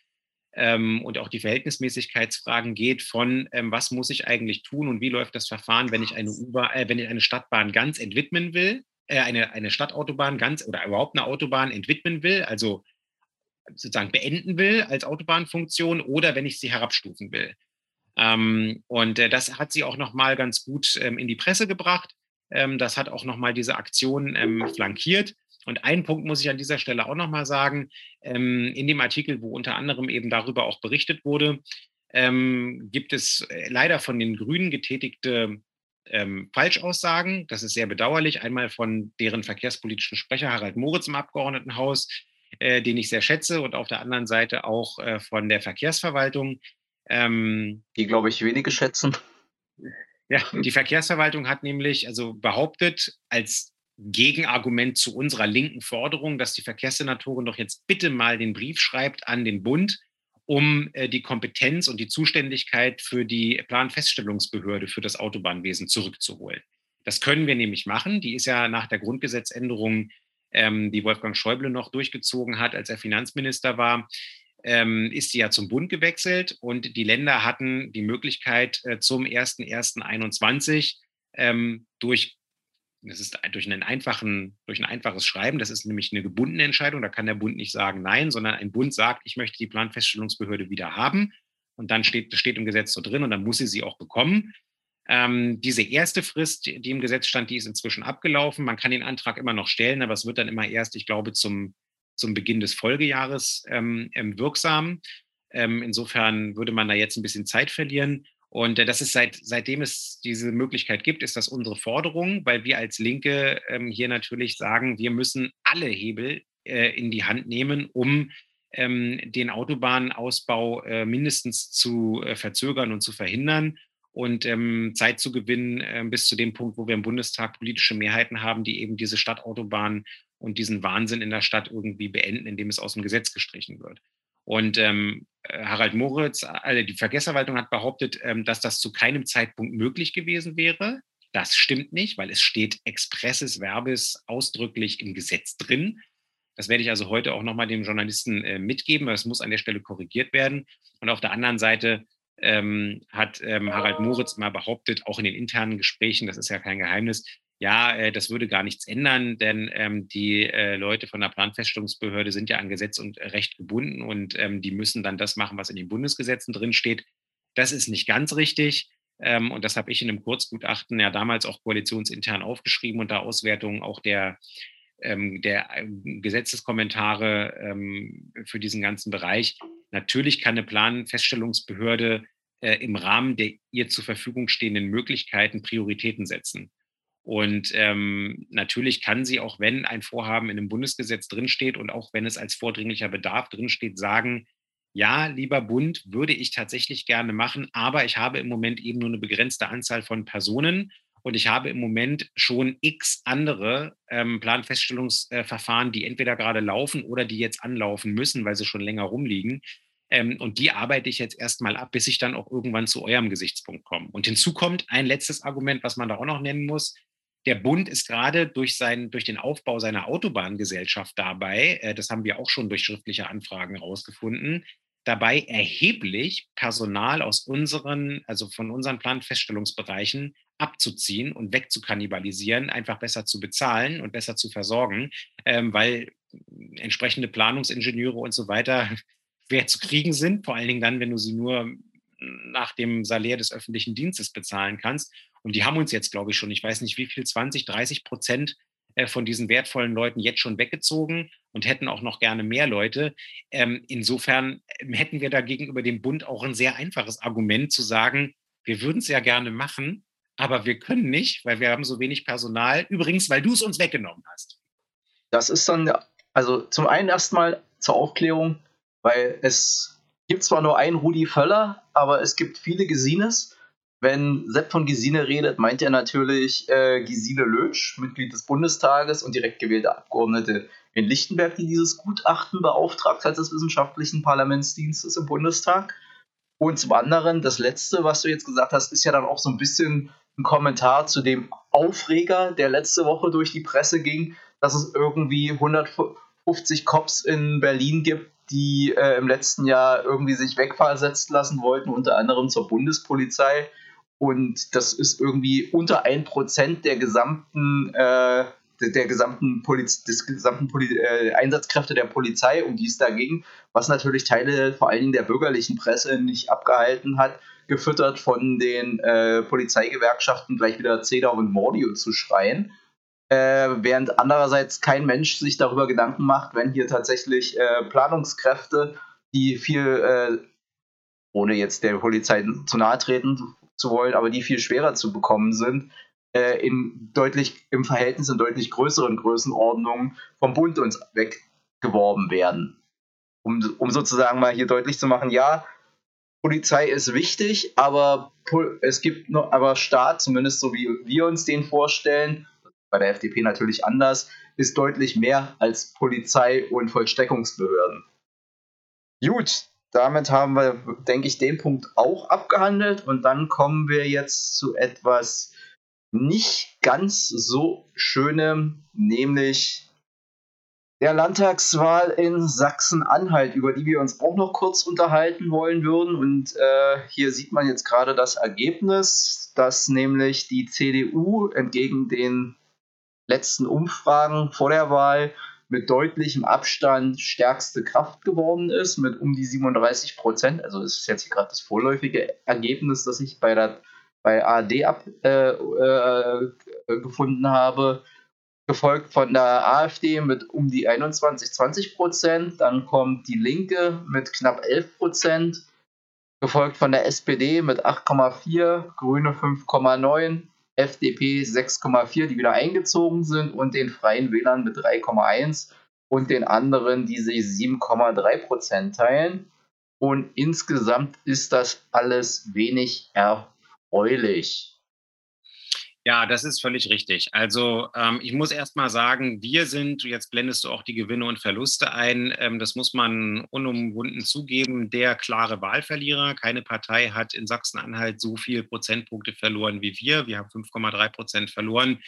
ähm, und auch die Verhältnismäßigkeitsfragen geht von, was muss ich eigentlich tun und wie läuft das Verfahren, wenn ich eine, äh, wenn ich eine Stadtbahn ganz entwidmen will äh, eine, eine Stadtautobahn ganz oder überhaupt eine Autobahn entwidmen will, also sozusagen beenden will als Autobahnfunktion oder wenn ich sie herabstufen will. Ähm, und äh, das hat sie auch nochmal ganz gut ähm, in die Presse gebracht. Ähm, das hat auch nochmal diese Aktion ähm, flankiert. Und einen Punkt muss ich an dieser Stelle auch nochmal sagen. Ähm, in dem Artikel, wo unter anderem eben darüber auch berichtet wurde, ähm, gibt es äh, leider von den Grünen getätigte ähm, Falschaussagen. Das ist sehr bedauerlich. Einmal von deren verkehrspolitischen Sprecher Harald Moritz im Abgeordnetenhaus, äh, den ich sehr schätze, und auf der anderen Seite auch äh, von der Verkehrsverwaltung. Ähm, die, glaube ich, wenige schätzen. Ja, die Verkehrsverwaltung hat nämlich also behauptet, als Gegenargument zu unserer linken Forderung, dass die Verkehrssenatorin doch jetzt bitte mal den Brief schreibt an den Bund, um äh, die Kompetenz und die Zuständigkeit für die Planfeststellungsbehörde für das Autobahnwesen zurückzuholen. Das können wir nämlich machen. Die ist ja nach der Grundgesetzänderung, ähm, die Wolfgang Schäuble noch durchgezogen hat, als er Finanzminister war, ähm, ist sie ja zum Bund gewechselt und die Länder hatten die Möglichkeit äh, zum 01.01.21 ähm, durch das ist durch, einen einfachen, durch ein einfaches Schreiben, das ist nämlich eine gebundene Entscheidung, da kann der Bund nicht sagen Nein, sondern ein Bund sagt, ich möchte die Planfeststellungsbehörde wieder haben. Und dann steht, steht im Gesetz so drin und dann muss sie sie auch bekommen. Ähm, diese erste Frist, die im Gesetz stand, die ist inzwischen abgelaufen. Man kann den Antrag immer noch stellen, aber es wird dann immer erst, ich glaube, zum, zum Beginn des Folgejahres ähm, ähm wirksam. Ähm, insofern würde man da jetzt ein bisschen Zeit verlieren. Und äh, das ist seit, seitdem es diese Möglichkeit gibt, ist das unsere Forderung, weil wir als Linke ähm, hier natürlich sagen, wir müssen alle Hebel äh, in die Hand nehmen, um ähm, den Autobahnausbau äh, mindestens zu äh, verzögern und zu verhindern und ähm, Zeit zu gewinnen äh, bis zu dem Punkt, wo wir im Bundestag politische Mehrheiten haben, die eben diese Stadtautobahn und diesen Wahnsinn in der Stadt irgendwie beenden, indem es aus dem Gesetz gestrichen wird. Und ähm, äh, Harald Moritz, also die Verkehrsverwaltung hat behauptet, ähm, dass das zu keinem Zeitpunkt möglich gewesen wäre. Das stimmt nicht, weil es steht expresses Verbes ausdrücklich im Gesetz drin. Das werde ich also heute auch nochmal dem Journalisten äh, mitgeben. Es muss an der Stelle korrigiert werden. Und auf der anderen Seite ähm, hat ähm, Harald Moritz mal behauptet, auch in den internen Gesprächen, das ist ja kein Geheimnis, ja, äh, das würde gar nichts ändern, denn ähm, die äh, Leute von der Planfeststellungsbehörde sind ja an Gesetz und Recht gebunden und ähm, die müssen dann das machen, was in den Bundesgesetzen drinsteht. Das ist nicht ganz richtig. Ähm, und das habe ich in einem Kurzgutachten ja damals auch koalitionsintern aufgeschrieben unter Auswertung auch der, ähm, der äh, Gesetzeskommentare ähm, für diesen ganzen Bereich. Natürlich kann eine Planfeststellungsbehörde äh, im Rahmen der ihr zur Verfügung stehenden Möglichkeiten Prioritäten setzen. Und ähm, natürlich kann sie, auch wenn ein Vorhaben in einem Bundesgesetz drinsteht und auch wenn es als vordringlicher Bedarf drinsteht, sagen, ja, lieber Bund, würde ich tatsächlich gerne machen, aber ich habe im Moment eben nur eine begrenzte Anzahl von Personen und ich habe im Moment schon x andere ähm, Planfeststellungsverfahren, die entweder gerade laufen oder die jetzt anlaufen müssen, weil sie schon länger rumliegen. Ähm, und die arbeite ich jetzt erstmal ab, bis ich dann auch irgendwann zu eurem Gesichtspunkt komme. Und hinzu kommt ein letztes Argument, was man da auch noch nennen muss der Bund ist gerade durch, sein, durch den Aufbau seiner Autobahngesellschaft dabei, äh, das haben wir auch schon durch schriftliche Anfragen herausgefunden, dabei erheblich Personal aus unseren, also von unseren Planfeststellungsbereichen abzuziehen und wegzukannibalisieren, einfach besser zu bezahlen und besser zu versorgen, ähm, weil entsprechende Planungsingenieure und so weiter schwer zu kriegen sind, vor allen Dingen dann, wenn du sie nur nach dem Salär des öffentlichen Dienstes bezahlen kannst. Und die haben uns jetzt, glaube ich, schon, ich weiß nicht wie viel, 20, 30 Prozent äh, von diesen wertvollen Leuten jetzt schon weggezogen und hätten auch noch gerne mehr Leute. Ähm, insofern ähm, hätten wir da gegenüber dem Bund auch ein sehr einfaches Argument zu sagen, wir würden es ja gerne machen, aber wir können nicht, weil wir haben so wenig Personal. Übrigens, weil du es uns weggenommen hast. Das ist dann, also zum einen erstmal zur Aufklärung, weil es gibt zwar nur einen Rudi Völler, aber es gibt viele Gesines wenn Sepp von Gesine redet, meint er natürlich äh, Gesine Lötsch, Mitglied des Bundestages und direkt gewählte Abgeordnete in Lichtenberg, die dieses Gutachten beauftragt hat des wissenschaftlichen Parlamentsdienstes im Bundestag. Und zum anderen, das letzte, was du jetzt gesagt hast, ist ja dann auch so ein bisschen ein Kommentar zu dem Aufreger, der letzte Woche durch die Presse ging, dass es irgendwie 150 Cops in Berlin gibt, die äh, im letzten Jahr irgendwie sich wegversetzt lassen wollten, unter anderem zur Bundespolizei und das ist irgendwie unter 1% der gesamten, äh, der gesamten, Poliz des gesamten Poli äh, Einsatzkräfte der Polizei, um die es da ging, was natürlich Teile vor allen Dingen der bürgerlichen Presse nicht abgehalten hat, gefüttert von den äh, Polizeigewerkschaften gleich wieder Cedar und Mordio zu schreien. Äh, während andererseits kein Mensch sich darüber Gedanken macht, wenn hier tatsächlich äh, Planungskräfte, die viel, äh, ohne jetzt der Polizei zu nahe treten zu wollen, aber die viel schwerer zu bekommen sind, äh, in deutlich, im Verhältnis in deutlich größeren Größenordnungen vom Bund uns weggeworben werden. Um, um sozusagen mal hier deutlich zu machen, ja, Polizei ist wichtig, aber es gibt noch, aber Staat, zumindest so wie wir uns den vorstellen, bei der FDP natürlich anders, ist deutlich mehr als Polizei und Vollstreckungsbehörden. Gut, damit haben wir, denke ich, den Punkt auch abgehandelt. Und dann kommen wir jetzt zu etwas nicht ganz so schönem, nämlich der Landtagswahl in Sachsen-Anhalt, über die wir uns auch noch kurz unterhalten wollen würden. Und äh, hier sieht man jetzt gerade das Ergebnis, dass nämlich die CDU entgegen den letzten Umfragen vor der Wahl mit deutlichem Abstand stärkste Kraft geworden ist, mit um die 37 Prozent. Also das ist jetzt gerade das vorläufige Ergebnis, das ich bei, der, bei ARD ab, äh, äh, gefunden habe. Gefolgt von der AfD mit um die 21, 20 Prozent. Dann kommt die Linke mit knapp 11 Prozent. gefolgt von der SPD mit 8,4, Grüne 5,9, FDP 6,4, die wieder eingezogen sind und den Freien Wählern mit 3,1 und den anderen, die sich 7,3 Prozent teilen. Und insgesamt ist das alles wenig erfreulich. Ja, das ist völlig richtig. Also ähm, ich muss erst mal sagen, wir sind, jetzt blendest du auch die Gewinne und Verluste ein, ähm, das muss man unumwunden zugeben, der klare Wahlverlierer. Keine Partei hat in Sachsen-Anhalt so viele Prozentpunkte verloren wie wir. Wir haben 5,3 Prozent verloren.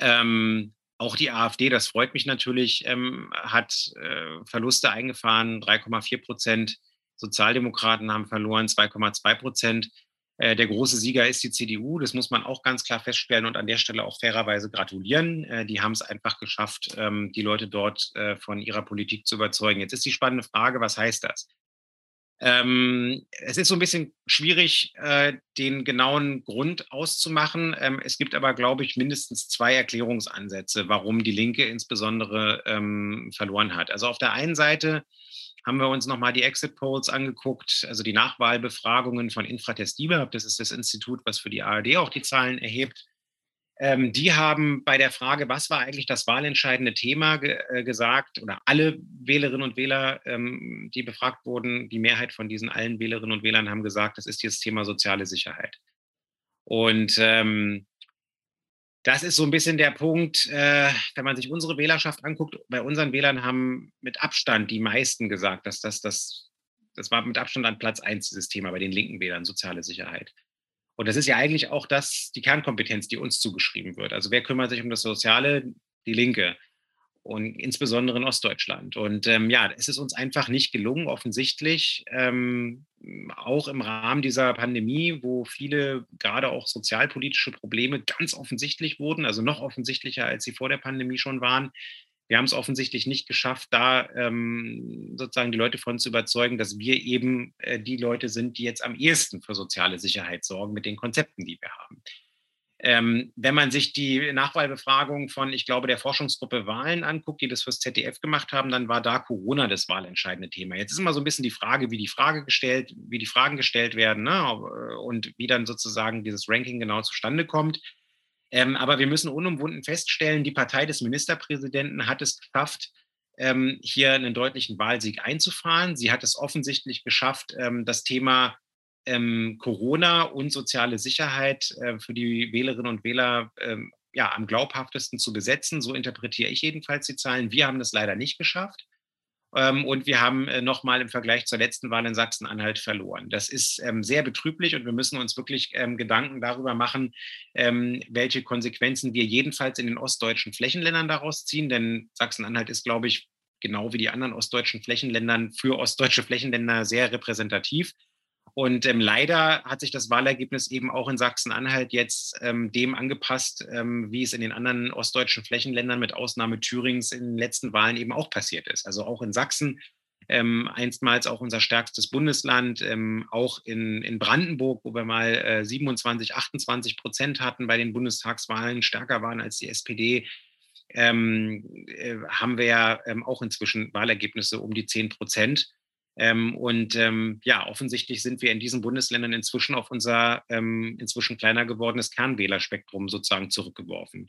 Ähm, auch die AfD, das freut mich natürlich, ähm, hat äh, Verluste eingefahren, 3,4 Prozent. Sozialdemokraten haben verloren, 2,2 Prozent. Äh, der große Sieger ist die CDU, das muss man auch ganz klar feststellen und an der Stelle auch fairerweise gratulieren. Äh, die haben es einfach geschafft, ähm, die Leute dort äh, von ihrer Politik zu überzeugen. Jetzt ist die spannende Frage, was heißt das? Ähm, es ist so ein bisschen schwierig, den genauen Grund auszumachen. Ähm, es gibt aber, glaube ich, mindestens zwei Erklärungsansätze, warum die Linke insbesondere verloren hat. Also auf der einen Seite haben wir uns nochmal die Exit Polls angeguckt, also die Nachwahlbefragungen von Infratest DIBAB, das ist das Institut, was für die ARD auch die Zahlen erhebt. Ähm, die haben bei der Frage, was war eigentlich das wahlentscheidende Thema, ge äh, gesagt, oder alle Wählerinnen und Wähler, ähm, die befragt wurden, die Mehrheit von diesen allen Wählerinnen und Wählern haben gesagt, das ist das Thema soziale Sicherheit. Und ähm, das ist so ein bisschen der Punkt, äh, wenn man sich unsere Wählerschaft anguckt. Bei unseren Wählern haben mit Abstand die meisten gesagt, dass das, das, das war mit Abstand an Platz eins dieses Thema bei den linken Wählern, soziale Sicherheit. Und das ist ja eigentlich auch das, die Kernkompetenz, die uns zugeschrieben wird. Also wer kümmert sich um das Soziale? Die Linke und insbesondere in Ostdeutschland. Und ähm, ja, es ist uns einfach nicht gelungen, offensichtlich, ähm, auch im Rahmen dieser Pandemie, wo viele gerade auch sozialpolitische Probleme ganz offensichtlich wurden, also noch offensichtlicher, als sie vor der Pandemie schon waren. Wir haben es offensichtlich nicht geschafft, da ähm, sozusagen die Leute von zu überzeugen, dass wir eben äh, die Leute sind, die jetzt am ehesten für soziale Sicherheit sorgen mit den Konzepten, die wir haben. Ähm, wenn man sich die Nachwahlbefragung von, ich glaube, der Forschungsgruppe Wahlen anguckt, die das fürs ZDF gemacht haben, dann war da Corona das wahlentscheidende Thema. Jetzt ist immer so ein bisschen die Frage, wie die Frage gestellt, wie die Fragen gestellt werden ne? und wie dann sozusagen dieses Ranking genau zustande kommt. Ähm, aber wir müssen unumwunden feststellen, die Partei des Ministerpräsidenten hat es geschafft, ähm, hier einen deutlichen Wahlsieg einzufahren. Sie hat es offensichtlich geschafft, ähm, das Thema ähm, Corona und soziale Sicherheit äh, für die Wählerinnen und Wähler ähm, ja, am glaubhaftesten zu besetzen. So interpretiere ich jedenfalls die Zahlen. Wir haben das leider nicht geschafft. Ähm, und wir haben äh, nochmal im Vergleich zur letzten Wahl in Sachsen-Anhalt verloren. Das ist ähm, sehr betrüblich und wir müssen uns wirklich ähm, Gedanken darüber machen, ähm, welche Konsequenzen wir jedenfalls in den ostdeutschen Flächenländern daraus ziehen. Denn Sachsen-Anhalt ist, glaube ich, genau wie die anderen ostdeutschen Flächenländern für ostdeutsche Flächenländer sehr repräsentativ. Und ähm, leider hat sich das Wahlergebnis eben auch in Sachsen-Anhalt jetzt ähm, dem angepasst, ähm, wie es in den anderen ostdeutschen Flächenländern mit Ausnahme Thürings in den letzten Wahlen eben auch passiert ist. Also auch in Sachsen, ähm, einstmals auch unser stärkstes Bundesland, ähm, auch in, in Brandenburg, wo wir mal äh, 27, 28 Prozent hatten bei den Bundestagswahlen, stärker waren als die SPD. Ähm, äh, haben wir ja auch inzwischen Wahlergebnisse um die 10 Prozent. Ähm, und ähm, ja, offensichtlich sind wir in diesen Bundesländern inzwischen auf unser ähm, inzwischen kleiner gewordenes Kernwählerspektrum sozusagen zurückgeworfen.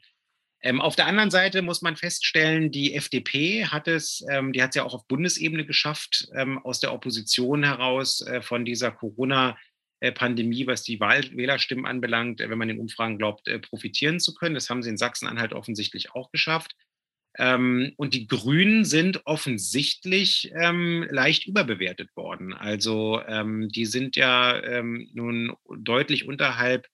Ähm, auf der anderen Seite muss man feststellen, die FDP hat es, ähm, die hat es ja auch auf Bundesebene geschafft, ähm, aus der Opposition heraus äh, von dieser Corona-Pandemie, was die Wahl Wählerstimmen anbelangt, äh, wenn man den Umfragen glaubt, äh, profitieren zu können. Das haben sie in Sachsen-Anhalt offensichtlich auch geschafft. Ähm, und die Grünen sind offensichtlich ähm, leicht überbewertet worden. Also ähm, die sind ja ähm, nun deutlich unterhalb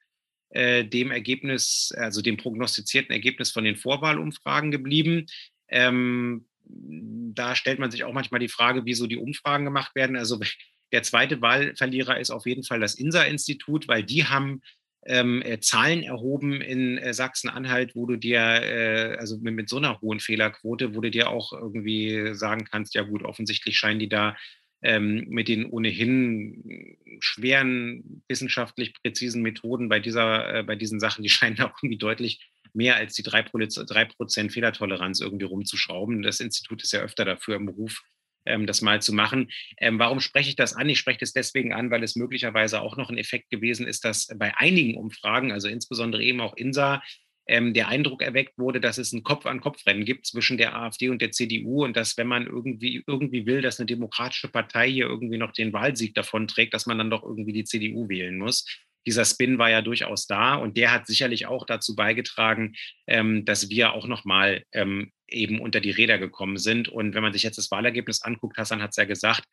äh, dem Ergebnis, also dem prognostizierten Ergebnis von den Vorwahlumfragen geblieben. Ähm, da stellt man sich auch manchmal die Frage, wieso die Umfragen gemacht werden. Also der zweite Wahlverlierer ist auf jeden Fall das INSA-Institut, weil die haben ähm, äh, Zahlen erhoben in äh, Sachsen-Anhalt, wo du dir, äh, also mit, mit, so einer hohen Fehlerquote, wo du dir auch irgendwie sagen kannst, ja gut, offensichtlich scheinen die da ähm, mit den ohnehin schweren, wissenschaftlich präzisen Methoden bei, dieser, äh, bei diesen Sachen, die scheinen auch irgendwie deutlich mehr als die 3%, 3 Fehlertoleranz irgendwie rumzuschrauben. Das Institut ist ja öfter dafür im Beruf, das mal zu machen. Ähm, warum spreche ich das an? Ich spreche das deswegen an, weil es möglicherweise auch noch ein Effekt gewesen ist, dass bei einigen Umfragen, also insbesondere eben auch INSA, ähm, der Eindruck erweckt wurde, dass es ein Kopf-an-Kopf-Rennen gibt zwischen der AfD und der CDU und dass, wenn man irgendwie, irgendwie will, dass eine demokratische Partei hier irgendwie noch den Wahlsieg davonträgt, dass man dann doch irgendwie die CDU wählen muss. Dieser Spin war ja durchaus da und der hat sicherlich auch dazu beigetragen, ähm, dass wir auch nochmal ähm, eben unter die Räder gekommen sind. Und wenn man sich jetzt das Wahlergebnis anguckt, Hassan hat es ja gesagt,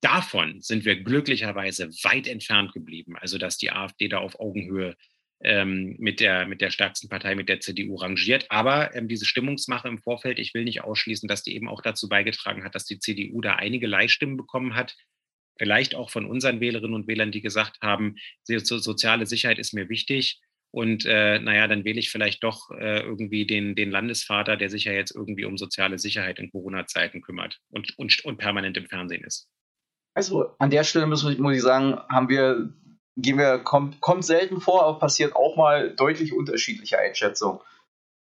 davon sind wir glücklicherweise weit entfernt geblieben. Also, dass die AfD da auf Augenhöhe ähm, mit, der, mit der stärksten Partei, mit der CDU rangiert. Aber ähm, diese Stimmungsmache im Vorfeld, ich will nicht ausschließen, dass die eben auch dazu beigetragen hat, dass die CDU da einige Leihstimmen bekommen hat. Vielleicht auch von unseren Wählerinnen und Wählern, die gesagt haben, soziale Sicherheit ist mir wichtig. Und äh, naja, dann wähle ich vielleicht doch äh, irgendwie den, den Landesvater, der sich ja jetzt irgendwie um soziale Sicherheit in Corona-Zeiten kümmert und, und, und permanent im Fernsehen ist. Also an der Stelle muss, muss ich sagen, haben wir gehen wir, kommt, kommt selten vor, aber passiert auch mal deutlich unterschiedliche Einschätzungen.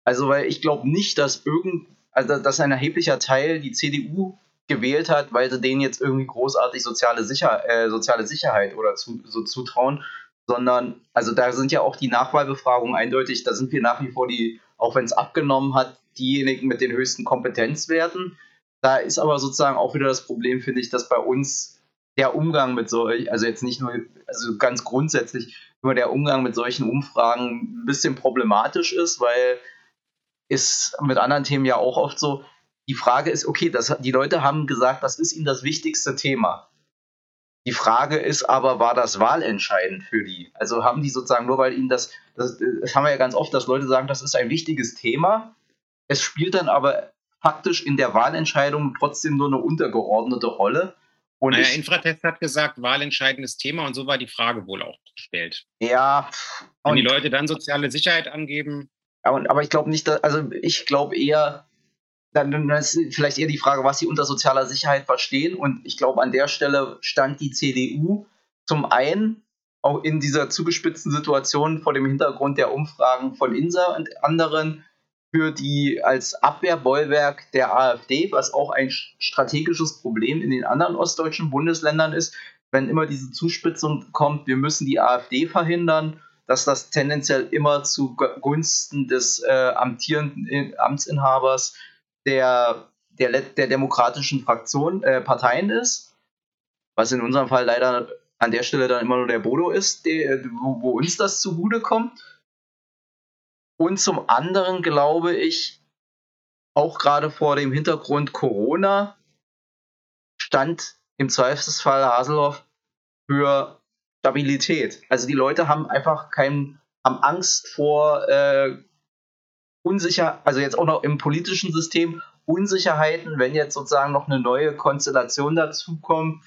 Also, weil ich glaube nicht, dass irgend, also dass ein erheblicher Teil die CDU gewählt hat, weil sie denen jetzt irgendwie großartig soziale, Sicher äh, soziale Sicherheit oder zu, so zutrauen, sondern, also da sind ja auch die Nachwahlbefragungen eindeutig, da sind wir nach wie vor die, auch wenn es abgenommen hat, diejenigen mit den höchsten Kompetenzwerten. Da ist aber sozusagen auch wieder das Problem, finde ich, dass bei uns der Umgang mit solch, also jetzt nicht nur, also ganz grundsätzlich, nur der Umgang mit solchen Umfragen ein bisschen problematisch ist, weil ist mit anderen Themen ja auch oft so, die Frage ist, okay, das, die Leute haben gesagt, das ist ihnen das wichtigste Thema. Die Frage ist aber, war das wahlentscheidend für die? Also haben die sozusagen, nur weil ihnen das, das, das haben wir ja ganz oft, dass Leute sagen, das ist ein wichtiges Thema. Es spielt dann aber faktisch in der Wahlentscheidung trotzdem nur eine untergeordnete Rolle. Und naja, ich, Infratest hat gesagt, wahlentscheidendes Thema und so war die Frage wohl auch gestellt. Ja. Wenn die Leute dann soziale Sicherheit angeben. Aber, aber ich glaube nicht, dass, also ich glaube eher, dann ist vielleicht eher die Frage, was sie unter sozialer Sicherheit verstehen. Und ich glaube, an der Stelle stand die CDU zum einen auch in dieser zugespitzten Situation vor dem Hintergrund der Umfragen von INSA und anderen für die als Abwehrbollwerk der AfD, was auch ein strategisches Problem in den anderen ostdeutschen Bundesländern ist, wenn immer diese Zuspitzung kommt, wir müssen die AfD verhindern, dass das tendenziell immer zugunsten des äh, amtierenden Amtsinhabers der, der, der demokratischen Fraktion, äh, Parteien ist, was in unserem Fall leider an der Stelle dann immer nur der Bodo ist, der, wo, wo uns das zugute kommt. Und zum anderen glaube ich, auch gerade vor dem Hintergrund Corona, stand im Zweifelsfall Haselhoff für Stabilität. Also die Leute haben einfach kein, haben Angst vor äh, unsicher, also jetzt auch noch im politischen System Unsicherheiten, wenn jetzt sozusagen noch eine neue Konstellation dazukommt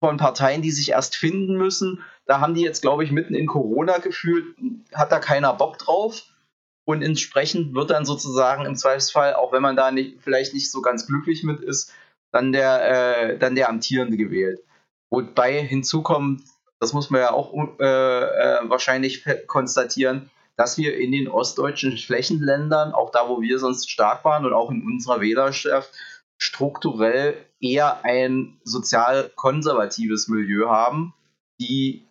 von Parteien, die sich erst finden müssen. Da haben die jetzt, glaube ich, mitten in Corona gefühlt, hat da keiner Bock drauf. Und entsprechend wird dann sozusagen im Zweifelsfall, auch wenn man da nicht, vielleicht nicht so ganz glücklich mit ist, dann der, äh, dann der Amtierende gewählt. Wobei hinzukommt, das muss man ja auch äh, äh, wahrscheinlich konstatieren, dass wir in den ostdeutschen Flächenländern, auch da, wo wir sonst stark waren und auch in unserer Wählerschaft, strukturell eher ein sozial konservatives Milieu haben, die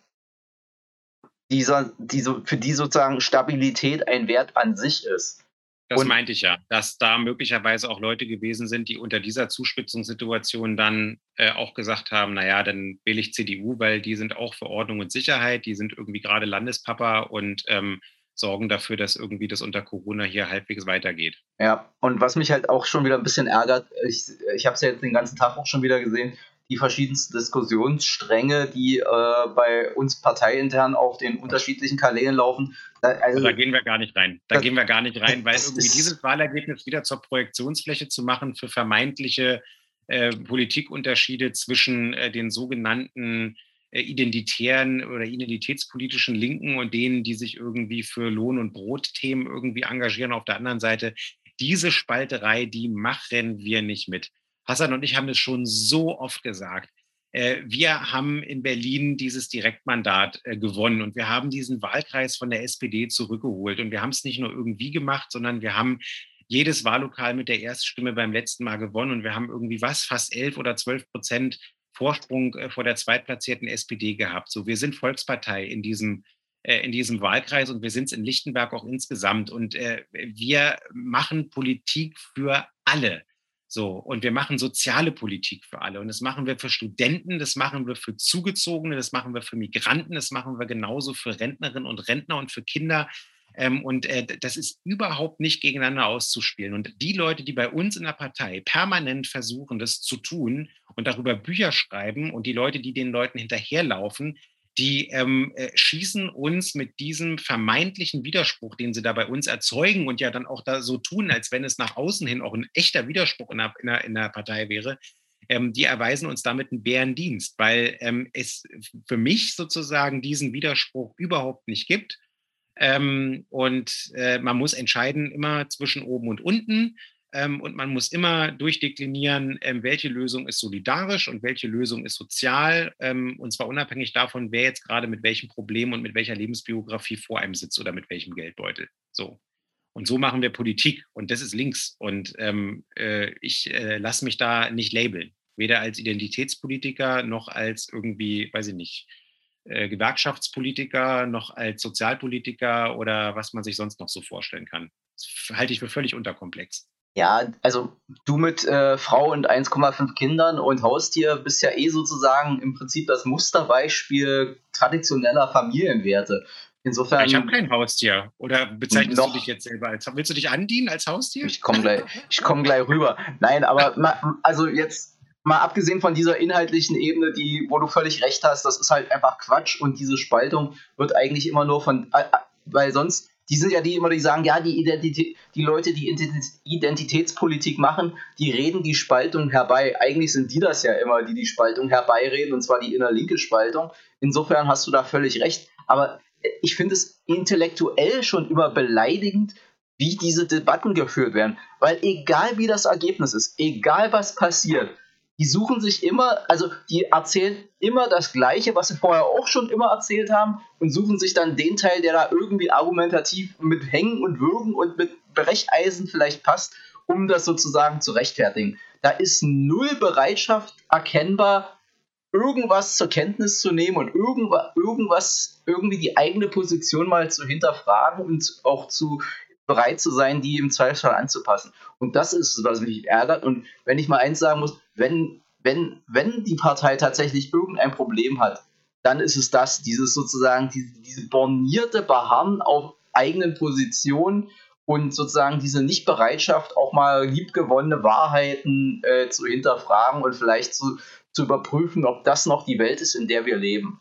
dieser, diese, für die sozusagen Stabilität ein Wert an sich ist. Das und, meinte ich ja, dass da möglicherweise auch Leute gewesen sind, die unter dieser Zuspitzungssituation dann äh, auch gesagt haben, naja, dann wähle ich CDU, weil die sind auch für Ordnung und Sicherheit, die sind irgendwie gerade Landespapa und ähm, sorgen dafür, dass irgendwie das unter Corona hier halbwegs weitergeht. Ja, und was mich halt auch schon wieder ein bisschen ärgert, ich, ich habe es ja jetzt den ganzen Tag auch schon wieder gesehen, die verschiedensten Diskussionsstränge, die äh, bei uns parteiintern auf den unterschiedlichen Kanälen laufen. Da, also, da gehen wir gar nicht rein. Da gehen wir gar nicht rein, weil irgendwie dieses Wahlergebnis wieder zur Projektionsfläche zu machen für vermeintliche äh, Politikunterschiede zwischen äh, den sogenannten identitären oder identitätspolitischen Linken und denen, die sich irgendwie für Lohn- und Brotthemen irgendwie engagieren auf der anderen Seite. Diese Spalterei, die machen wir nicht mit. Hassan und ich haben es schon so oft gesagt. Äh, wir haben in Berlin dieses Direktmandat äh, gewonnen und wir haben diesen Wahlkreis von der SPD zurückgeholt. Und wir haben es nicht nur irgendwie gemacht, sondern wir haben jedes Wahllokal mit der Erststimme beim letzten Mal gewonnen und wir haben irgendwie was, fast elf oder zwölf Prozent Vorsprung äh, vor der zweitplatzierten SPD gehabt. So, wir sind Volkspartei in diesem äh, in diesem Wahlkreis und wir sind es in Lichtenberg auch insgesamt. Und äh, wir machen Politik für alle. So, und wir machen soziale Politik für alle. Und das machen wir für Studenten, das machen wir für Zugezogene, das machen wir für Migranten, das machen wir genauso für Rentnerinnen und Rentner und für Kinder. Ähm, und äh, das ist überhaupt nicht gegeneinander auszuspielen. Und die Leute, die bei uns in der Partei permanent versuchen, das zu tun und darüber Bücher schreiben und die Leute, die den Leuten hinterherlaufen, die ähm, äh, schießen uns mit diesem vermeintlichen Widerspruch, den sie da bei uns erzeugen und ja dann auch da so tun, als wenn es nach außen hin auch ein echter Widerspruch in der, in der, in der Partei wäre, ähm, die erweisen uns damit einen Bärendienst, weil ähm, es für mich sozusagen diesen Widerspruch überhaupt nicht gibt. Ähm, und äh, man muss entscheiden immer zwischen oben und unten. Ähm, und man muss immer durchdeklinieren, ähm, welche Lösung ist solidarisch und welche Lösung ist sozial. Ähm, und zwar unabhängig davon, wer jetzt gerade mit welchem Problem und mit welcher Lebensbiografie vor einem sitzt oder mit welchem Geldbeutel. So. Und so machen wir Politik und das ist links. Und ähm, äh, ich äh, lasse mich da nicht labeln. Weder als Identitätspolitiker noch als irgendwie, weiß ich nicht, äh, Gewerkschaftspolitiker noch als Sozialpolitiker oder was man sich sonst noch so vorstellen kann. Das halte ich für völlig unterkomplex. Ja, also du mit äh, Frau und 1,5 Kindern und Haustier bist ja eh sozusagen im Prinzip das Musterbeispiel traditioneller Familienwerte. Insofern. Ich habe kein Haustier. Oder bezeichnest noch, du dich jetzt selber als. Willst du dich andienen als Haustier? Ich komme gleich, komm gleich rüber. Nein, aber also jetzt mal abgesehen von dieser inhaltlichen Ebene, die, wo du völlig recht hast, das ist halt einfach Quatsch und diese Spaltung wird eigentlich immer nur von. Äh, äh weil sonst die sind ja die immer, die sagen, ja, die Identität, die Leute, die Identitätspolitik machen, die reden die Spaltung herbei. Eigentlich sind die das ja immer, die die Spaltung herbeireden, und zwar die innerlinke Spaltung. Insofern hast du da völlig recht. Aber ich finde es intellektuell schon immer beleidigend, wie diese Debatten geführt werden. Weil egal wie das Ergebnis ist, egal was passiert, die suchen sich immer, also die erzählen immer das Gleiche, was sie vorher auch schon immer erzählt haben und suchen sich dann den Teil, der da irgendwie argumentativ mit Hängen und Würgen und mit Brecheisen vielleicht passt, um das sozusagen zu rechtfertigen. Da ist null Bereitschaft erkennbar, irgendwas zur Kenntnis zu nehmen und irgendwas, irgendwas, irgendwie die eigene Position mal zu hinterfragen und auch zu bereit zu sein, die im Zweifelsfall anzupassen. Und das ist, was mich ärgert. Und wenn ich mal eins sagen muss, wenn, wenn, wenn die Partei tatsächlich irgendein Problem hat, dann ist es das, dieses sozusagen, diese, diese bornierte Beharren auf eigenen Positionen und sozusagen diese Nichtbereitschaft, auch mal liebgewonnene Wahrheiten äh, zu hinterfragen und vielleicht zu, zu überprüfen, ob das noch die Welt ist, in der wir leben.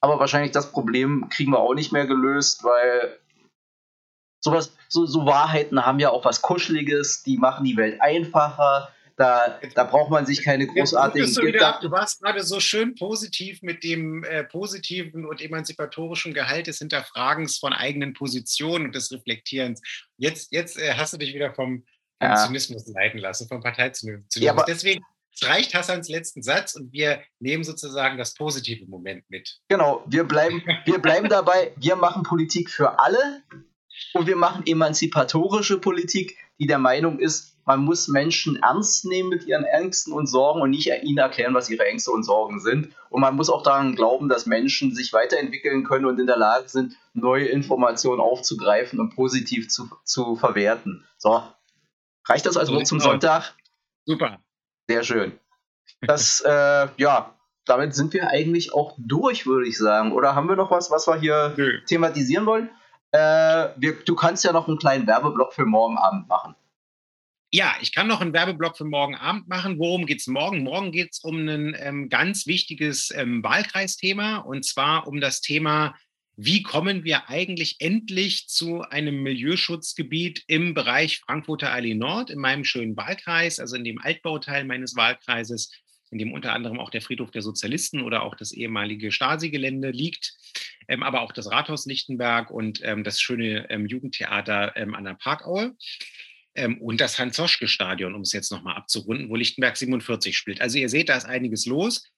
Aber wahrscheinlich das Problem kriegen wir auch nicht mehr gelöst, weil sowas, so, so Wahrheiten haben ja auch was Kuscheliges, die machen die Welt einfacher. Da, da braucht man sich keine großartigen. Du, wieder, du warst gerade so schön positiv mit dem äh, positiven und emanzipatorischen Gehalt des Hinterfragens von eigenen Positionen und des Reflektierens. Jetzt, jetzt äh, hast du dich wieder vom, vom ja. Zynismus leiten lassen, vom Parteizynismus. Ja, Deswegen es reicht Hassans letzten Satz und wir nehmen sozusagen das positive Moment mit. Genau, wir bleiben, wir bleiben dabei, wir machen Politik für alle und wir machen emanzipatorische Politik, die der Meinung ist, man muss Menschen ernst nehmen mit ihren Ängsten und Sorgen und nicht ihnen erklären, was ihre Ängste und Sorgen sind. Und man muss auch daran glauben, dass Menschen sich weiterentwickeln können und in der Lage sind, neue Informationen aufzugreifen und positiv zu, zu verwerten. So, reicht das als Wort zum Sonntag? Super. Sehr schön. Das, äh, ja, damit sind wir eigentlich auch durch, würde ich sagen. Oder haben wir noch was, was wir hier Nö. thematisieren wollen? Äh, wir, du kannst ja noch einen kleinen Werbeblock für morgen Abend machen. Ja, ich kann noch einen Werbeblock für morgen Abend machen. Worum geht es morgen? Morgen geht es um ein ähm, ganz wichtiges ähm, Wahlkreisthema und zwar um das Thema, wie kommen wir eigentlich endlich zu einem Milieuschutzgebiet im Bereich Frankfurter Allee Nord, in meinem schönen Wahlkreis, also in dem Altbauteil meines Wahlkreises, in dem unter anderem auch der Friedhof der Sozialisten oder auch das ehemalige Stasi-Gelände liegt, ähm, aber auch das Rathaus Lichtenberg und ähm, das schöne ähm, Jugendtheater ähm, an der Parkaue. Ähm, und das Hans-Zoschke-Stadion, um es jetzt nochmal abzurunden, wo Lichtenberg 47 spielt. Also ihr seht, da ist einiges los.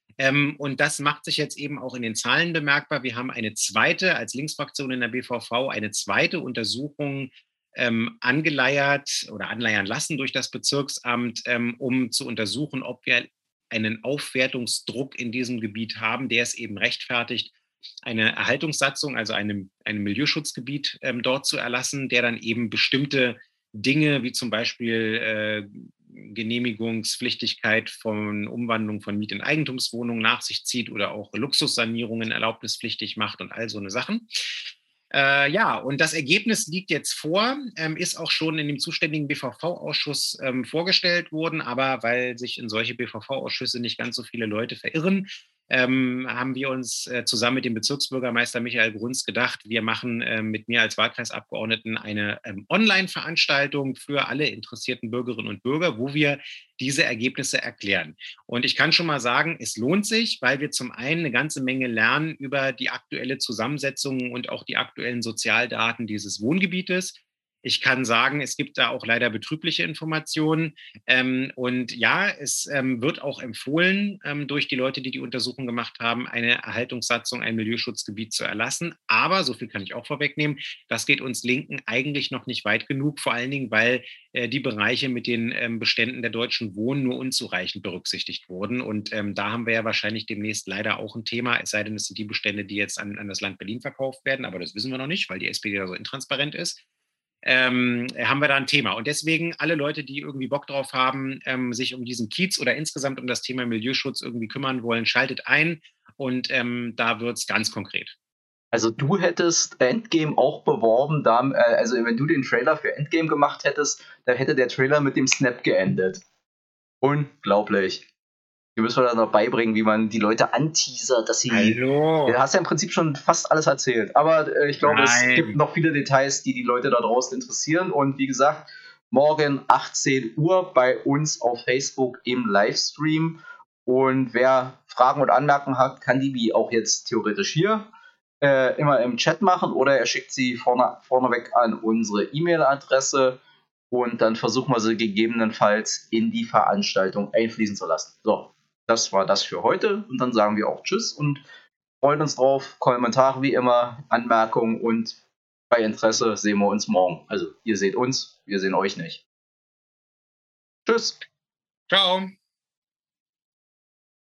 Und das macht sich jetzt eben auch in den Zahlen bemerkbar. Wir haben eine zweite, als Linksfraktion in der BVV, eine zweite Untersuchung ähm, angeleiert oder anleiern lassen durch das Bezirksamt, ähm, um zu untersuchen, ob wir einen Aufwertungsdruck in diesem Gebiet haben, der es eben rechtfertigt, eine Erhaltungssatzung, also einem, einem Milieuschutzgebiet ähm, dort zu erlassen, der dann eben bestimmte Dinge wie zum Beispiel äh, Genehmigungspflichtigkeit von Umwandlung von Miet- in Eigentumswohnungen nach sich zieht oder auch Luxussanierungen erlaubnispflichtig macht und all so eine Sachen. Äh, ja, und das Ergebnis liegt jetzt vor, ähm, ist auch schon in dem zuständigen BVV-Ausschuss ähm, vorgestellt worden, aber weil sich in solche BVV-Ausschüsse nicht ganz so viele Leute verirren, ähm, haben wir uns äh, zusammen mit dem Bezirksbürgermeister Michael Grunz gedacht, wir machen äh, mit mir als Wahlkreisabgeordneten eine ähm, Online-Veranstaltung für alle interessierten Bürgerinnen und Bürger, wo wir diese Ergebnisse erklären. Und ich kann schon mal sagen, es lohnt sich, weil wir zum einen eine ganze Menge lernen über die aktuelle Zusammensetzung und auch die aktuellen Sozialdaten dieses Wohngebietes. Ich kann sagen, es gibt da auch leider betrübliche Informationen. Ähm, und ja, es ähm, wird auch empfohlen, ähm, durch die Leute, die die Untersuchung gemacht haben, eine Erhaltungssatzung, ein Milieuschutzgebiet zu erlassen. Aber, so viel kann ich auch vorwegnehmen, das geht uns Linken eigentlich noch nicht weit genug, vor allen Dingen, weil äh, die Bereiche mit den ähm, Beständen der deutschen Wohnen nur unzureichend berücksichtigt wurden. Und ähm, da haben wir ja wahrscheinlich demnächst leider auch ein Thema, es sei denn, es sind die Bestände, die jetzt an, an das Land Berlin verkauft werden. Aber das wissen wir noch nicht, weil die SPD da so intransparent ist ähm, haben wir da ein Thema. Und deswegen alle Leute, die irgendwie Bock drauf haben, ähm, sich um diesen Kiez oder insgesamt um das Thema Milieuschutz irgendwie kümmern wollen, schaltet ein und ähm, da wird es ganz konkret. Also du hättest Endgame auch beworben, äh, also wenn du den Trailer für Endgame gemacht hättest, da hätte der Trailer mit dem Snap geendet. Unglaublich. Wir müssen dann noch beibringen, wie man die Leute anteasert, dass sie. Hallo. Du hast ja im Prinzip schon fast alles erzählt. Aber äh, ich glaube, es gibt noch viele Details, die die Leute da draußen interessieren. Und wie gesagt, morgen 18 Uhr bei uns auf Facebook im Livestream. Und wer Fragen und Anmerkungen hat, kann die wie auch jetzt theoretisch hier äh, immer im Chat machen oder er schickt sie vorne, vorneweg an unsere E-Mail-Adresse und dann versuchen wir sie gegebenenfalls in die Veranstaltung einfließen zu lassen. So, das war das für heute und dann sagen wir auch Tschüss und freuen uns drauf. Kommentare wie immer, Anmerkungen und bei Interesse sehen wir uns morgen. Also ihr seht uns, wir sehen euch nicht. Tschüss. Ciao.